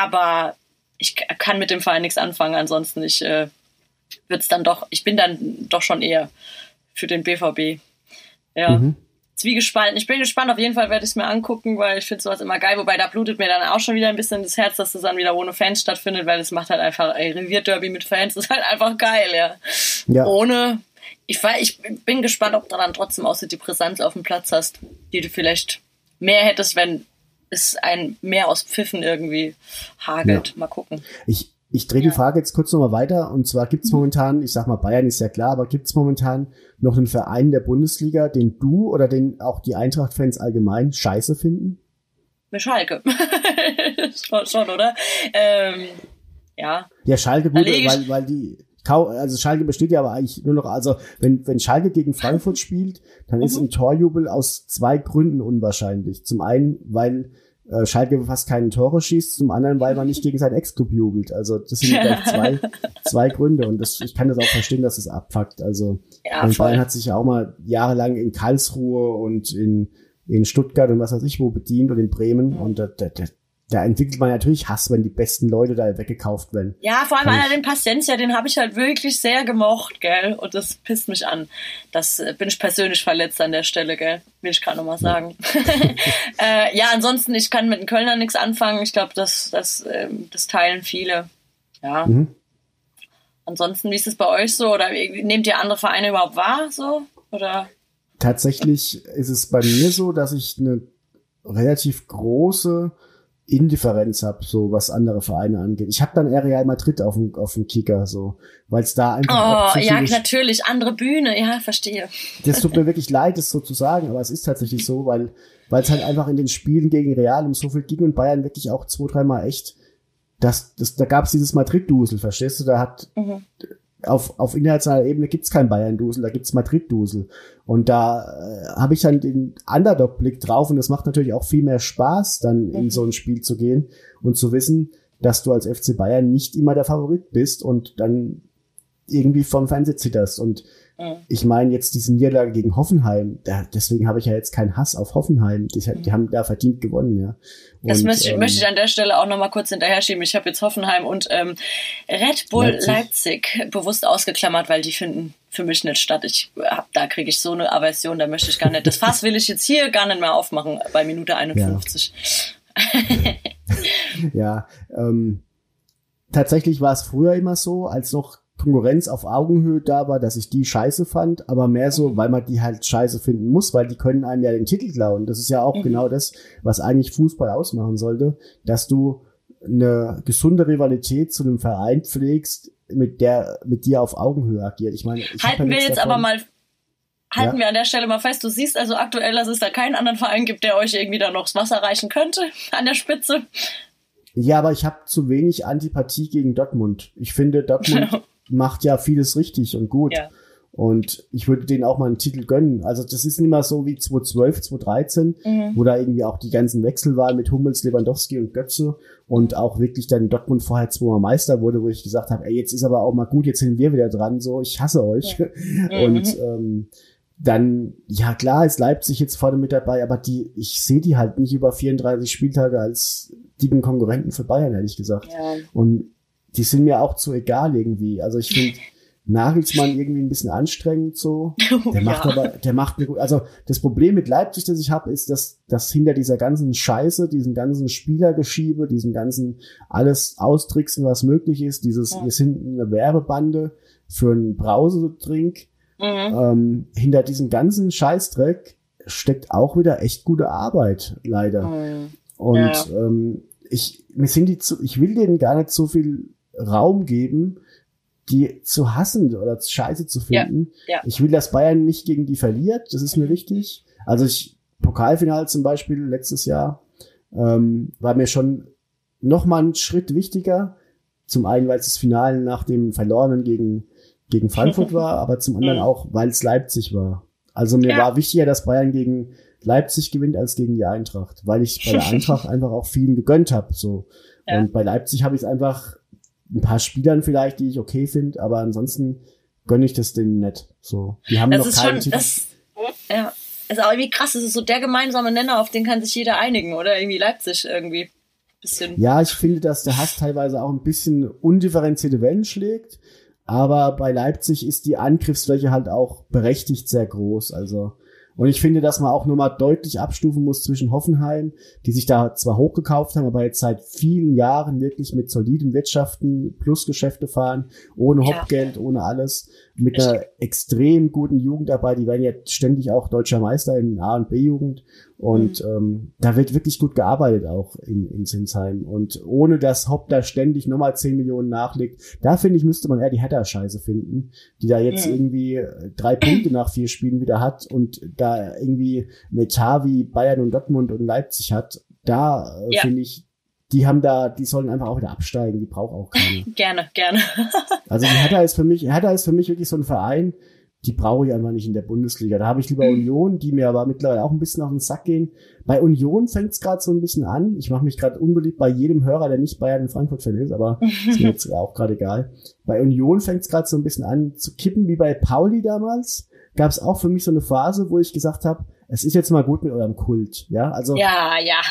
aber ich kann mit dem Verein nichts anfangen. Ansonsten ich äh, wird's dann doch, ich bin dann doch schon eher für den BVB. Ja. Mhm. Zwiegespalten. Ich bin gespannt, auf jeden Fall werde ich es mir angucken, weil ich finde sowas immer geil. Wobei da blutet mir dann auch schon wieder ein bisschen das Herz, dass das dann wieder ohne Fans stattfindet, weil es macht halt einfach, ey, Revierderby mit Fans ist halt einfach geil, ja. Ja. Ohne, ich, war, ich bin gespannt, ob du dann trotzdem auch so die Brisanz auf dem Platz hast, die du vielleicht mehr hättest, wenn es ein Meer aus Pfiffen irgendwie hagelt. Ja. Mal gucken. Ich, ich drehe die Frage jetzt kurz nochmal weiter. Und zwar gibt es momentan, ich sag mal, Bayern ist ja klar, aber gibt es momentan noch einen Verein der Bundesliga, den du oder den auch die Eintracht-Fans allgemein scheiße finden? Mit Schalke. schon, schon, oder? Ähm, ja. Ja, Schalke gut, weil, weil die, also Schalke besteht ja aber eigentlich nur noch, also wenn, wenn Schalke gegen Frankfurt spielt, dann ist Mhm. ein Torjubel aus zwei Gründen unwahrscheinlich. Zum einen, weil äh, Schalke fast keine Tore schießt, zum anderen, weil man nicht gegen seinen Ex-Club jubelt. Also das sind gleich zwei, zwei Gründe und das, ich kann das auch verstehen, dass es abfuckt. Also Ja. Bayern hat sich ja auch mal jahrelang in Karlsruhe und in, in Stuttgart und was weiß ich wo bedient und in Bremen und da, da, da, da entwickelt man natürlich Hass, wenn die besten Leute da weggekauft werden. Ja, vor allem Kann einer, ich- den Paciencia, den habe ich halt wirklich sehr gemocht, gell? Und das pisst mich an. Das äh, bin ich persönlich verletzt an der Stelle, gell? Will ich gerade nochmal sagen. äh, ja, ansonsten, ich kann mit den Kölnern nichts anfangen. Ich glaube, das, das, ähm, das teilen viele. Ja. Mhm. Ansonsten, wie ist es bei euch so? Oder nehmt ihr andere Vereine überhaupt wahr, so? Oder? Tatsächlich ist es bei mir so, dass ich eine relativ große Indifferenz habe, so was andere Vereine angeht. Ich habe dann eher Real Madrid auf dem, auf dem Kicker, so, weil es da einfach Oh, ja, natürlich, andere Bühne, ja, verstehe. das tut mir wirklich leid, das so zu sagen, aber es ist tatsächlich so, weil weil es halt einfach in den Spielen gegen Real um so viel ging und Bayern wirklich auch zwei, dreimal echt, das, das, da gab es dieses Madrid-Dusel, verstehst du? Da hat Mhm. Auf, auf internationaler Ebene gibt's kein Bayern-Dusel, da gibt's Madrid-Dusel. Und da äh, habe ich dann den Underdog-Blick drauf und das macht natürlich auch viel mehr Spaß, dann in so ein Spiel zu gehen und zu wissen, dass du als FC Bayern nicht immer der Favorit bist und dann irgendwie vom Fernseher zitterst. Und Mhm. ich meine jetzt diese Niederlage gegen Hoffenheim, da, deswegen habe ich ja jetzt keinen Hass auf Hoffenheim. Die, die haben da verdient gewonnen, ja. Das Und, möchte, ich, ähm, möchte ich an der Stelle auch nochmal kurz hinterher schieben. Ich habe jetzt Hoffenheim und ähm, Red Bull Leipzig. Leipzig. bewusst ausgeklammert, weil die finden für mich nicht statt. Ich hab, da kriege ich so eine Aversion, da möchte ich gar nicht. Das Fass will ich jetzt hier gar nicht mehr aufmachen bei Minute 51. Ja, ähm, tatsächlich war es früher immer so, als noch Konkurrenz auf Augenhöhe da war, dass ich die scheiße fand, aber mehr so, weil man die halt scheiße finden muss, weil die können einem ja den Titel klauen. Das ist ja auch genau das, was eigentlich Fußball ausmachen sollte, dass du eine gesunde Rivalität zu einem Verein pflegst, mit der mit dir auf Augenhöhe agiert. Ich meine, ich Halten wir jetzt davon. aber mal, halten Ja. wir an der Stelle mal fest, du siehst also aktuell, dass es da keinen anderen Verein gibt, der euch irgendwie da noch das Wasser reichen könnte an der Spitze. Ja, aber ich habe zu wenig Antipathie gegen Dortmund. Ich finde, Dortmund macht ja vieles richtig und gut. Ja. Und ich würde denen auch mal einen Titel gönnen. Also das ist nicht mehr so wie 2012, 2013, Mhm. wo da irgendwie auch die ganzen Wechsel waren mit Hummels, Lewandowski und Götze und auch wirklich dann Dortmund vorher zweimal Meister wurde, wo ich gesagt habe, ey, jetzt ist aber auch mal gut, jetzt sind wir wieder dran, so, ich hasse euch. Und ähm, dann, ja klar, ist Leipzig jetzt vorne mit dabei, aber die, ich sehe die halt nicht über 34 Spieltage als dicken Konkurrenten für Bayern, ehrlich gesagt. Ja. Und die sind mir auch zu egal irgendwie. Also ich finde Nagelsmann irgendwie ein bisschen anstrengend so. Der macht Ja. aber, der macht mir gut. Also das Problem mit Leipzig, das ich habe, ist, dass, dass hinter dieser ganzen Scheiße, diesem ganzen Spielergeschiebe, diesem ganzen alles austricksen, was möglich ist, dieses, Ja. wir sind eine Werbebande für einen Brausedrink, Mhm. ähm, hinter diesem ganzen Scheißdreck steckt auch wieder echt gute Arbeit, leider. Mhm. Und Ja. ähm, ich, mir sind die zu, ich will denen gar nicht so viel Raum geben, die zu hassen oder scheiße zu finden. Ja, ja. Ich will, dass Bayern nicht gegen die verliert, das ist mir wichtig. Also ich, Pokalfinale zum Beispiel letztes Jahr, ähm, war mir schon noch mal einen Schritt wichtiger. Zum einen, weil es das Finale nach dem Verlorenen gegen, gegen Frankfurt war, aber zum anderen Mhm. auch, weil es Leipzig war. Also mir Ja. war wichtiger, dass Bayern gegen Leipzig gewinnt als gegen die Eintracht, weil ich bei der Eintracht einfach auch vielen gegönnt habe. So. Und bei Leipzig habe ich es einfach, ein paar Spielern vielleicht, die ich okay finde, aber ansonsten gönne ich das denen nicht. So, die haben Das noch ist keinen schon, Titel. das, ja, ist auch irgendwie krass. Das ist so der gemeinsame Nenner, auf den kann sich jeder einigen, oder? Irgendwie Leipzig irgendwie. Bisschen. Ja, ich finde, dass der Hass teilweise auch ein bisschen undifferenzierte Wellen schlägt. Aber bei Leipzig ist die Angriffsfläche halt auch berechtigt sehr groß. Also, und ich finde, dass man auch nochmal deutlich abstufen muss zwischen Hoffenheim, die sich da zwar hochgekauft haben, aber jetzt seit vielen Jahren wirklich mit solidem Wirtschaften, Plusgeschäfte fahren, ohne Ja. Hauptgeld, ohne alles, mit einer extrem guten Jugend dabei. Die werden jetzt ständig auch deutscher Meister in A- und B-Jugend. Und ähm, da wird wirklich gut gearbeitet auch in, in Sinsheim. Und ohne dass Hopp da ständig nochmal 10 Millionen nachlegt, da finde ich, müsste man eher die Hertha-Scheiße finden, die da jetzt Mhm. irgendwie äh, drei Punkte nach vier Spielen wieder hat und da irgendwie eine Etat wie Bayern und Dortmund und Leipzig hat. Da äh, Ja. finde ich, die haben da, die sollen einfach auch wieder absteigen, die braucht auch keine. Gerne, gerne. Also die Hertha ist für mich, Hertha ist für mich wirklich so ein Verein, die brauche ich einfach nicht in der Bundesliga. Da habe ich lieber Union, die mir aber mittlerweile auch ein bisschen auf den Sack gehen. Bei Union fängt es gerade so ein bisschen an. Ich mache mich gerade unbeliebt bei jedem Hörer, der nicht Bayern und Frankfurt-Fan ist, aber ist mir jetzt auch gerade egal. Bei Union fängt es gerade so ein bisschen an zu kippen, wie bei Pauli damals. Gab es auch für mich so eine Phase, wo ich gesagt habe, es ist jetzt mal gut mit eurem Kult. Ja, also Ja, ja.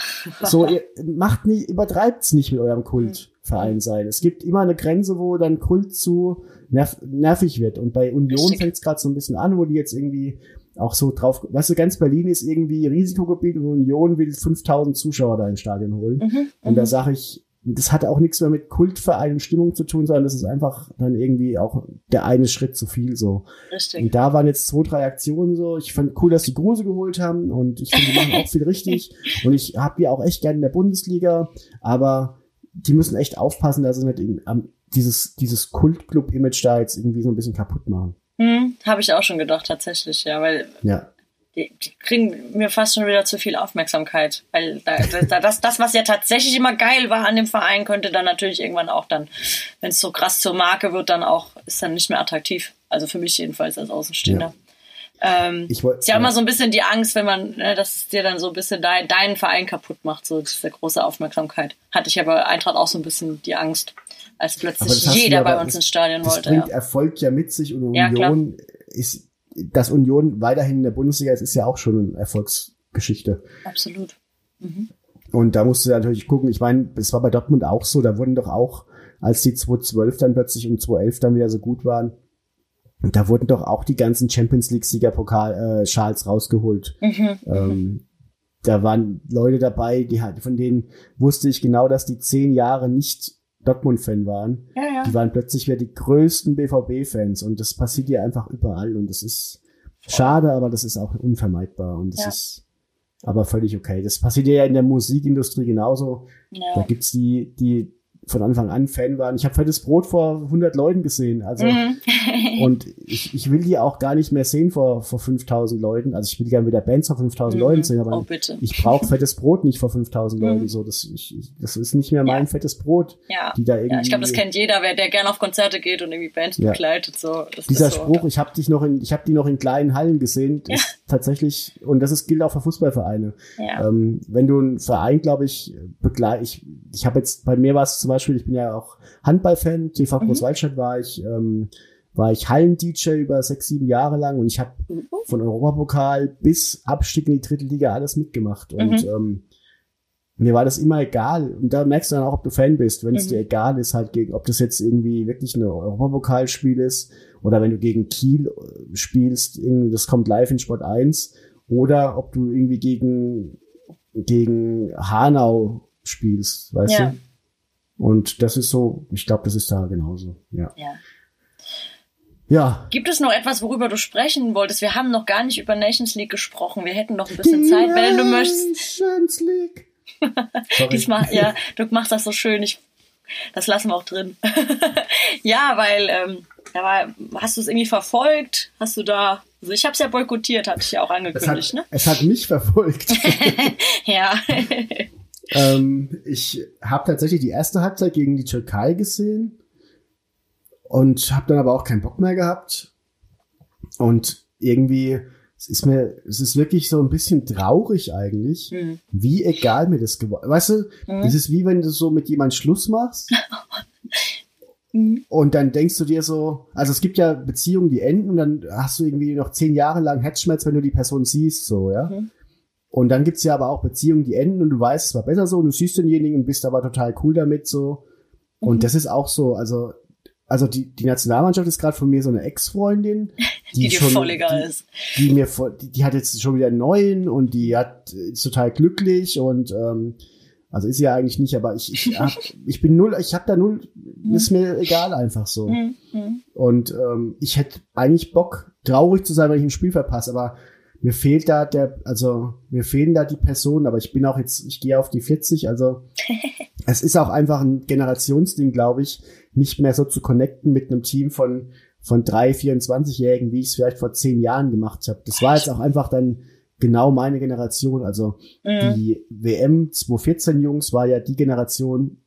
so, ihr macht nie, übertreibt's nicht mit eurem Kultverein sein. Es gibt immer eine Grenze, wo dann Kult zu nerv nervig wird. Und bei Union Richtig. fängt's gerade so ein bisschen an, wo die jetzt irgendwie auch so drauf, weißt du, ganz Berlin ist irgendwie Risikogebiet und Union will 5000 Zuschauer da ins Stadion holen. Mhm, Und da sage ich, das hat auch nichts mehr mit Kultverein und Stimmung zu tun, sondern das ist einfach dann irgendwie auch der eine Schritt zu viel so. Richtig. Und da waren jetzt zwei, drei Aktionen so. Ich fand cool, dass die Gruse geholt haben und ich finde, die machen auch viel richtig. Und ich habe die auch echt gerne in der Bundesliga, aber die müssen echt aufpassen, dass sie nicht in, am, dieses, dieses Kultclub-Image da jetzt irgendwie so ein bisschen kaputt machen. Hm, Habe ich auch schon gedacht, tatsächlich, ja, weil Ja. Die, die kriegen mir fast schon wieder zu viel Aufmerksamkeit. Weil da, da, das, das, was ja tatsächlich immer geil war an dem Verein, könnte dann natürlich irgendwann auch dann, wenn es so krass zur Marke wird, dann auch, ist dann nicht mehr attraktiv. Also für mich jedenfalls als Außenstehender. Ähm, Ich wollt- ist ja ja. immer so ein bisschen die Angst, wenn man, ne, dass es dir dann so ein bisschen dein, deinen Verein kaputt macht, so diese große Aufmerksamkeit. Hatte ich aber Eintracht auch so ein bisschen die Angst, als das plötzlich jeder ja bei uns das- ins Stadion Das wollte. bringt Ja. Erfolg ja mit sich und Ja. Union ist, dass Union weiterhin in der Bundesliga ist, ist ja auch schon eine Erfolgsgeschichte. Absolut. Und da musst du natürlich gucken, ich meine, es war bei Dortmund auch so, da wurden doch auch, als die 2012 dann plötzlich und 2011 dann wieder so gut waren, da wurden doch auch die ganzen Champions League Siegerpokal äh, Schals rausgeholt. Mhm. Ähm, da waren Leute dabei, die von denen wusste ich genau, dass die zehn Jahre nicht Dortmund-Fan waren. Ja, ja. Die waren plötzlich wieder die größten BVB-Fans und das passiert ja einfach überall und das ist schade, aber das ist auch unvermeidbar und das Ja. ist aber völlig okay. Das passiert ja in der Musikindustrie genauso. Da gibt's die, die von Anfang an Fan waren. Ich habe fettes Brot vor 100 Leuten gesehen. Also Mhm. und ich, ich will die auch gar nicht mehr sehen vor, vor 5000 Leuten. Also ich will gerne wieder Bands vor 5000 Mhm. Leuten sehen, aber Oh, ich brauche fettes Brot nicht vor 5000 Mhm. Leuten. So, das, ich, das ist nicht mehr mein Ja. fettes Brot, Ja. die da irgendwie. Ja, ich glaube, das kennt jeder, wer der gerne auf Konzerte geht und irgendwie Bands Ja. begleitet. So, dieser so. Spruch, ich habe dich noch in, ich habe die noch in kleinen Hallen gesehen, das ist tatsächlich und das ist gilt auch für Fußballvereine. Ja. Ähm, wenn du einen Verein, glaube ich, begleit, ich, ich habe jetzt bei mir war es zum Beispiel, ich bin ja auch Handballfan, TV Mhm. Großwaldstadt war ich, ähm, war ich Hallen-DJ über sechs, sieben Jahre lang und ich habe Mhm. von Europapokal bis Abstieg in die dritte Liga alles mitgemacht und Mhm. ähm, mir war das immer egal. Und da merkst du dann auch, ob du Fan bist, wenn es Mhm. dir egal ist, halt gegen, ob das jetzt irgendwie wirklich ein Europapokalspiel ist oder wenn du gegen Kiel äh, spielst, irgendwie, das kommt live in Sport 1 oder ob du irgendwie gegen, gegen Hanau spielst, weißt Ja. du? Und das ist so, ich glaube, das ist da genauso, ja. Ja. Ja. Gibt es noch etwas, worüber du sprechen wolltest? Wir haben noch gar nicht über Nations League gesprochen. Wir hätten noch ein bisschen Zeit, wenn du möchtest. Nations League. Diesmal, ja, du machst das so schön. Ich, das lassen wir auch drin. ja, weil, ähm, weil, hast du es irgendwie verfolgt? Hast du da, also ich habe es ja boykottiert, hatte ich ja auch Es angekündigt, hat, ne? es hat mich verfolgt. Ja. Ähm, ich habe tatsächlich die erste Halbzeit gegen die Türkei gesehen und habe dann aber auch keinen Bock mehr gehabt. Und irgendwie, es ist mir, es ist wirklich so ein bisschen traurig eigentlich, Hm. wie egal mir das geworden Weißt du, das ist wie wenn du so mit jemand Schluss machst Und dann denkst du dir so, also es gibt ja Beziehungen, die enden und dann hast du irgendwie noch zehn Jahre lang Herzschmerz, wenn du die Person siehst, so, ja. Und dann gibt's ja aber auch Beziehungen, die enden und du weißt, es war besser so und du siehst denjenigen und bist aber total cool damit, so. Und das ist auch so, also, also die, die Nationalmannschaft ist gerade von mir so eine Ex-Freundin, Die dir voll egal die, ist. Die mir voll, die, die hat jetzt schon wieder einen neuen und die hat ist total glücklich und ähm, also ist sie ja eigentlich nicht, aber ich ich, hab, ich bin null, ich habe da null, ist mir egal einfach so. Mhm. Mhm. Und ähm, ich hätte eigentlich Bock, traurig zu sein, wenn ich ein Spiel verpasse, aber mir fehlt da der, also mir fehlen da die Personen, aber ich bin auch jetzt, ich gehe auf die 40, also es ist auch einfach ein Generationsding, glaube ich, nicht mehr so zu connecten mit einem Team von von drei 24-Jährigen, wie ich es vielleicht vor zehn Jahren gemacht habe. Das war jetzt auch einfach dann genau meine Generation. Also Mhm. die WM 2014 Jungs war ja die Generation,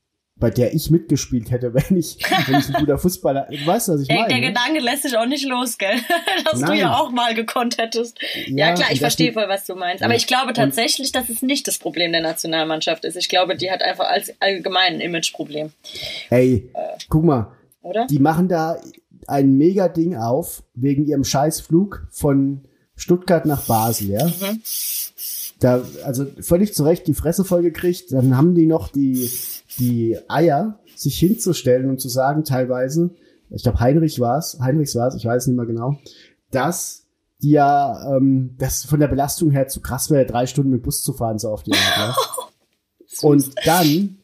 bei der ich mitgespielt hätte, wenn ich, wenn ich ein guter Fußballer, du weißt, was ich Der, meine. der? Gedanke lässt sich auch nicht los, gell? Dass du Nein. ja auch mal gekonnt hättest. Ja, Ja, klar, ich verstehe voll, was du meinst. Aber ich glaube tatsächlich, dass es nicht das Problem der Nationalmannschaft ist. Ich glaube, die hat einfach als allgemein ein Imageproblem, Ey, Äh. guck mal, oder? die machen da ein mega Ding auf wegen ihrem Scheißflug von Stuttgart nach Basel, ja. Mhm. Da, also völlig zu Recht die Fresse voll gekriegt. Dann haben die noch die, die Eier, sich hinzustellen und zu sagen, teilweise, ich glaube Heinrich war's, Heinrichs war's, ich weiß nicht mehr genau, dass die ja, ähm, das von der Belastung her zu krass wäre, drei Stunden mit Bus zu fahren, so auf die Art, ja. Und dann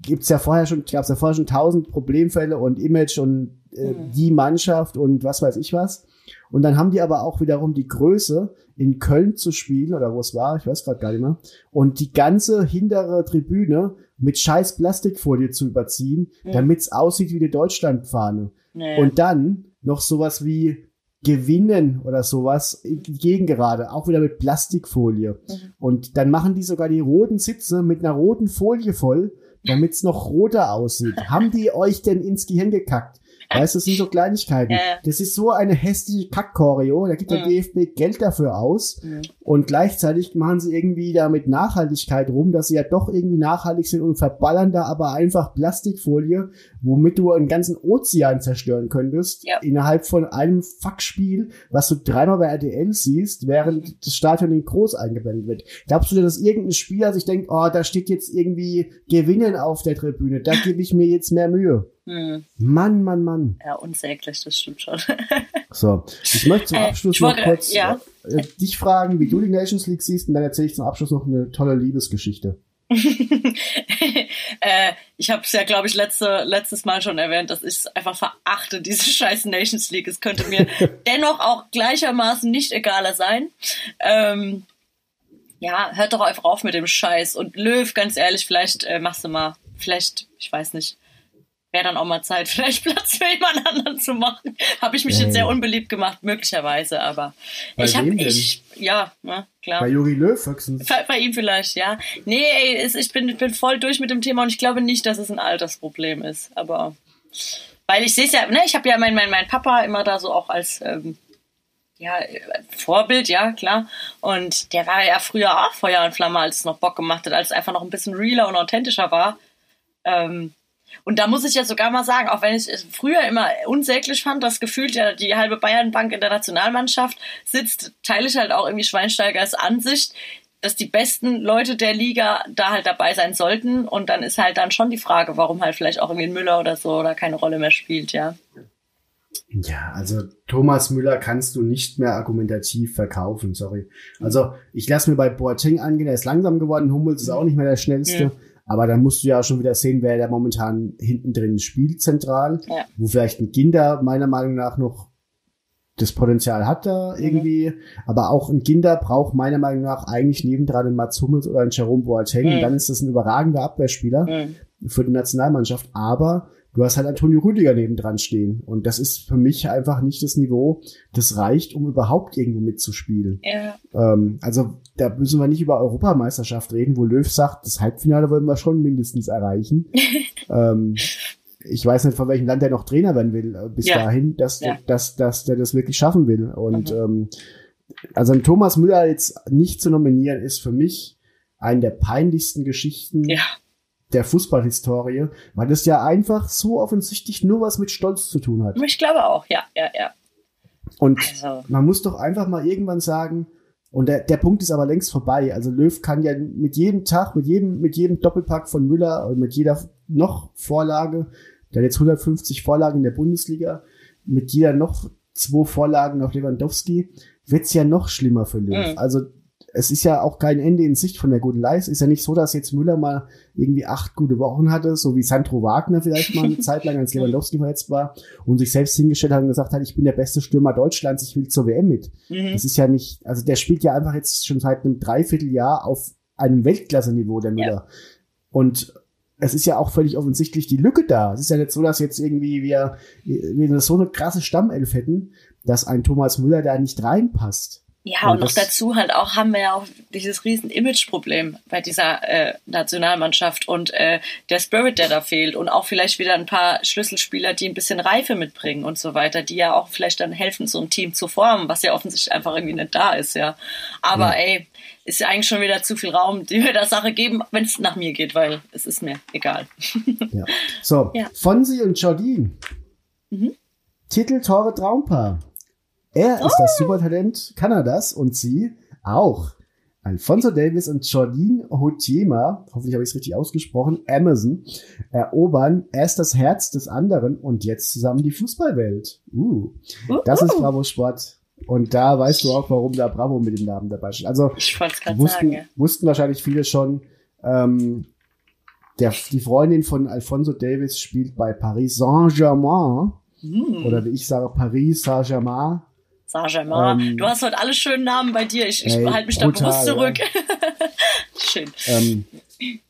gibt's ja vorher schon, gab's ja vorher schon tausend Problemfälle und Image und äh, die Mannschaft und was weiß ich was. Und dann haben die aber auch wiederum die Größe, in Köln zu spielen, oder wo es war, ich weiß gerade gar nicht mehr, und die ganze hintere Tribüne mit scheiß Plastikfolie zu überziehen, damit's aussieht wie eine Deutschlandfahne. Nee. Und dann noch sowas wie gewinnen oder sowas gegen gerade, auch wieder mit Plastikfolie. Und dann machen die sogar die roten Sitze mit einer roten Folie voll, damit's noch roter aussieht. Haben die euch denn ins Gehirn gekackt? Weißt du, das sind so Kleinigkeiten. Ja, ja. Das ist so eine hässliche Kack-Choreo. Da gibt der Mhm. DFB Geld dafür aus. Mhm. Und gleichzeitig machen sie irgendwie da mit Nachhaltigkeit rum, dass sie ja doch irgendwie nachhaltig sind und verballern da aber einfach Plastikfolie, womit du einen ganzen Ozean zerstören könntest, Ja. innerhalb von einem Fuckspiel, was du dreimal bei RTL siehst, während das Stadion in groß eingeblendet wird. Glaubst du, dass irgendein Spieler sich denkt, oh, da steht jetzt irgendwie Gewinnen auf der Tribüne, da gebe ich mir jetzt mehr Mühe. Hm. Mann, Mann, Mann. Ja, unsäglich, das stimmt schon. So, ich möchte zum Äh, Abschluss noch wollte- kurz ja. äh, dich fragen, wie du die Nations League siehst, und dann erzähle ich zum Abschluss noch eine tolle Liebesgeschichte. äh, ich habe es ja, glaube ich, letzte, letztes Mal schon erwähnt, dass ich es einfach verachte, diese scheiß Nations League. Es könnte mir dennoch auch gleichermaßen nicht egaler sein. Ähm, ja, hört doch einfach auf mit dem Scheiß. Und Löw, ganz ehrlich, vielleicht äh, machst du mal, vielleicht, ich weiß nicht, wäre dann auch mal Zeit, vielleicht Platz für jemand anderen zu machen. Habe ich mich Äh. jetzt sehr unbeliebt gemacht, möglicherweise, aber Bei ich habe, ich, ja, ne, klar. Bei Jogi Löw höchstens. Bei, bei ihm vielleicht, ja. Nee, ey, ich bin, bin voll durch mit dem Thema und ich glaube nicht, dass es ein Altersproblem ist. Aber weil ich sehe es ja, ne, ich habe ja mein, mein, mein Papa immer da so auch als ähm, ja, Vorbild, ja, klar. Und der war ja früher auch Feuer und Flamme, als es noch Bock gemacht hat, als es einfach noch ein bisschen realer und authentischer war. Ähm, und da muss ich ja sogar mal sagen, auch wenn ich es früher immer unsäglich fand, dass gefühlt ja die halbe Bayernbank in der Nationalmannschaft sitzt, teile ich halt auch irgendwie Schweinsteigers Ansicht, dass die besten Leute der Liga da halt dabei sein sollten. Und dann ist halt dann schon die Frage, warum halt vielleicht auch irgendwie ein Müller oder so oder keine Rolle mehr spielt, ja. Ja, also Thomas Müller kannst du nicht mehr argumentativ verkaufen, sorry. Also ich lasse mir bei Boateng angehen, er ist langsam geworden, Hummels ist auch nicht mehr der schnellste. Ja. Aber dann musst du ja schon wieder sehen, wer da momentan hinten drin spielt, zentral. Ja. Wo vielleicht ein Ginder meiner Meinung nach noch das Potenzial hat da Mhm. irgendwie. Aber auch ein Ginder braucht meiner Meinung nach eigentlich nebendran einen Mats Hummels oder einen Jerome Boateng. Mhm. Und dann ist das ein überragender Abwehrspieler Mhm. für die Nationalmannschaft, aber du hast halt Antonio Rüdiger nebendran stehen. Und das ist für mich einfach nicht das Niveau, das reicht, um überhaupt irgendwo mitzuspielen. Ja. Ähm, also da müssen wir nicht über Europameisterschaft reden, wo Löw sagt, das Halbfinale wollen wir schon mindestens erreichen. ähm, ich weiß nicht, von welchem Land er noch Trainer werden will, äh, bis Ja. dahin, dass, Ja. dass, dass der das wirklich schaffen will. Und Mhm. ähm, also Thomas Müller jetzt nicht zu nominieren, ist für mich eine der peinlichsten Geschichten Ja. der Fußballhistorie, weil das ja einfach so offensichtlich nur was mit Stolz zu tun hat. Ich glaube auch, ja, ja, ja. Und Also. man muss doch einfach mal irgendwann sagen, und der, der Punkt ist aber längst vorbei. Also Löw kann ja mit jedem Tag, mit jedem, mit jedem Doppelpack von Müller und mit jeder noch Vorlage, der hat jetzt 150 Vorlagen in der Bundesliga, mit jeder noch zwei Vorlagen auf Lewandowski, wird's ja noch schlimmer für Löw. Mhm. Also es ist ja auch kein Ende in Sicht von der guten Leistung. Ist ja nicht so, dass jetzt Müller mal irgendwie acht gute Wochen hatte, so wie Sandro Wagner vielleicht mal eine Zeit lang, als Lewandowski verletzt war und sich selbst hingestellt hat und gesagt hat, ich bin der beste Stürmer Deutschlands, ich will zur WM mit. Mhm. Das ist ja nicht, also der spielt ja einfach jetzt schon seit einem Dreivierteljahr auf einem Weltklasse-Niveau, der Müller. Und es ist ja auch völlig offensichtlich die Lücke da. Es ist ja nicht so, dass jetzt irgendwie wir, wir so eine krasse Stammelf hätten, dass ein Thomas Müller da nicht reinpasst. Ja, und Und noch dazu halt auch haben wir ja auch dieses riesen Image-Problem bei dieser äh, Nationalmannschaft und äh, der Spirit, der da fehlt und auch vielleicht wieder ein paar Schlüsselspieler, die ein bisschen Reife mitbringen und so weiter, die ja auch vielleicht dann helfen, so ein Team zu formen, was ja offensichtlich einfach irgendwie nicht da ist, ja. Aber ey, ist ja eigentlich schon wieder zu viel Raum, die wir der Sache geben, wenn es nach mir geht, weil es ist mir egal. Ja. So, Ja. Fonsi und Jardine. Titel Tore Traumpaar. Er ist das Supertalent Kanadas und sie auch. Alfonso Davis und Jordine Hotiema, hoffentlich habe ich es richtig ausgesprochen, Amazon, erobern erst das Herz des anderen und jetzt zusammen die Fußballwelt. Uh, das ist Bravo Sport. Und da weißt du auch, warum da Bravo mit dem Namen dabei steht. Also wussten, sagen, ja. wussten wahrscheinlich viele schon, ähm, der, die Freundin von Alfonso Davis spielt bei Paris Saint-Germain. Hm. Oder wie ich sage, Paris Saint-Germain. Saint-Germain. Ähm, du hast heute alle schönen Namen bei dir. Ich, ich ey, halte mich da brutal, bewusst zurück. Schön. Ähm,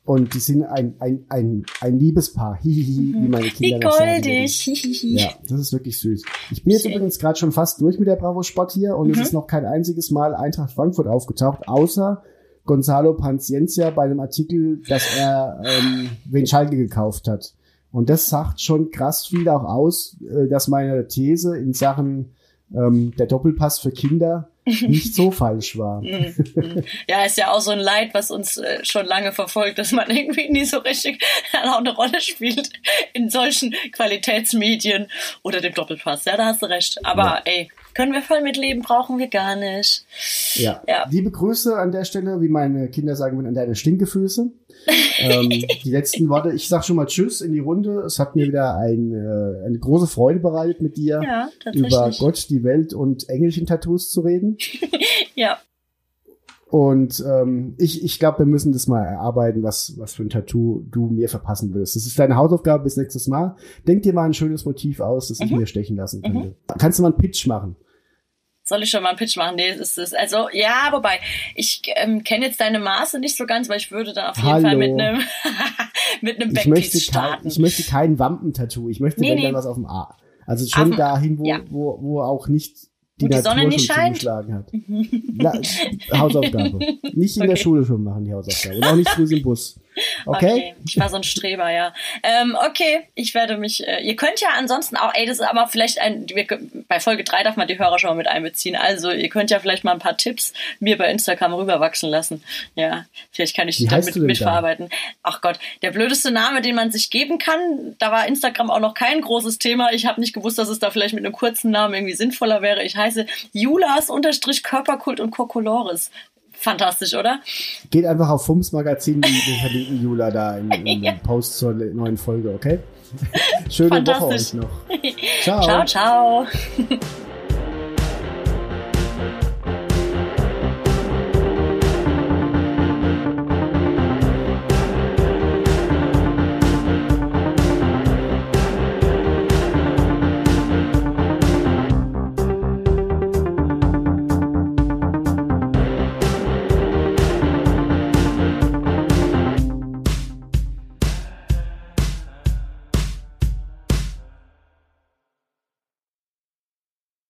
und die sind ein, ein, ein, ein Liebespaar. Hihihi, wie meine Mhm. Wie Kinder das sagen würden. goldig. Hihihi. Ja, das ist wirklich süß. Ich bin jetzt Schön. übrigens gerade schon fast durch mit der Bravo Sport hier und es Mhm. ist noch kein einziges Mal Eintracht Frankfurt aufgetaucht, außer Gonzalo Paciencia bei einem Artikel, dass er ähm, wen Schalke gekauft hat. Und das sagt schon krass viel auch aus, äh, dass meine These in Sachen ähm, der Doppelpass für Kinder nicht so falsch war. Ja, ist ja auch so ein Leid, was uns äh, schon lange verfolgt, dass man irgendwie nie so richtig auch eine Rolle spielt in solchen Qualitätsmedien oder dem Doppelpass. Ja, da hast du recht. Aber Ja. ey, können wir voll mitleben, brauchen wir gar nicht. Ja. Ja. Liebe Grüße an der Stelle, wie meine Kinder sagen würden, an deine Stinkefüße. ähm, die letzten Worte. Ich sag schon mal Tschüss in die Runde. Es hat mir wieder ein, äh, eine große Freude bereitet, mit dir Ja, über Gott, die Welt und Engelchen-Tattoos zu reden. Ja, Und ähm, ich, ich glaube, wir müssen das mal erarbeiten, was, was für ein Tattoo du mir verpassen willst. Das ist deine Hausaufgabe bis nächstes Mal. Denk dir mal ein schönes Motiv aus, das ich Mhm. mir stechen lassen könnte. Kannst du mal einen Pitch machen? soll ich schon mal einen Pitch machen? Nee, es ist also ja, wobei ich ähm, kenne jetzt deine Maße nicht so ganz, weil ich würde da auf jeden Hallo. Fall mit einem mit einem Ich möchte, Backpiece kein, starten. ich möchte kein Wampentattoo. Ich möchte Nee, wenn nee. dann was auf dem A. Also schon dem- dahin, wo, ja. wo, wo auch nicht die die Sonne nicht scheint? hat. Na, Hausaufgabe. Nicht in der Okay. Schule schon machen, die Hausaufgabe. Und auch nicht früh im Bus. Okay? Ich war so ein Streber, ja. Ähm, okay, ich werde mich. Äh, ihr könnt ja ansonsten auch, ey, das ist aber vielleicht ein. Wir, bei Folge 3 darf man die Hörer schon mal mit einbeziehen. Also, ihr könnt ja vielleicht mal ein paar Tipps mir bei Instagram rüberwachsen lassen. Ja, vielleicht kann ich Wie damit mitverarbeiten. Ach Gott, der blödeste Name, den man sich geben kann, da war Instagram auch noch kein großes Thema. Ich habe nicht gewusst, dass es da vielleicht mit einem kurzen Namen irgendwie sinnvoller wäre. Ich heiße Julas unterstrich Körperkult und Kokolores. Fantastisch, oder? Geht einfach auf Fums Magazin, die, die verlinken Jula da im, im Post zur neuen Folge, okay? Schöne Woche euch noch. Ciao. Ciao, ciao.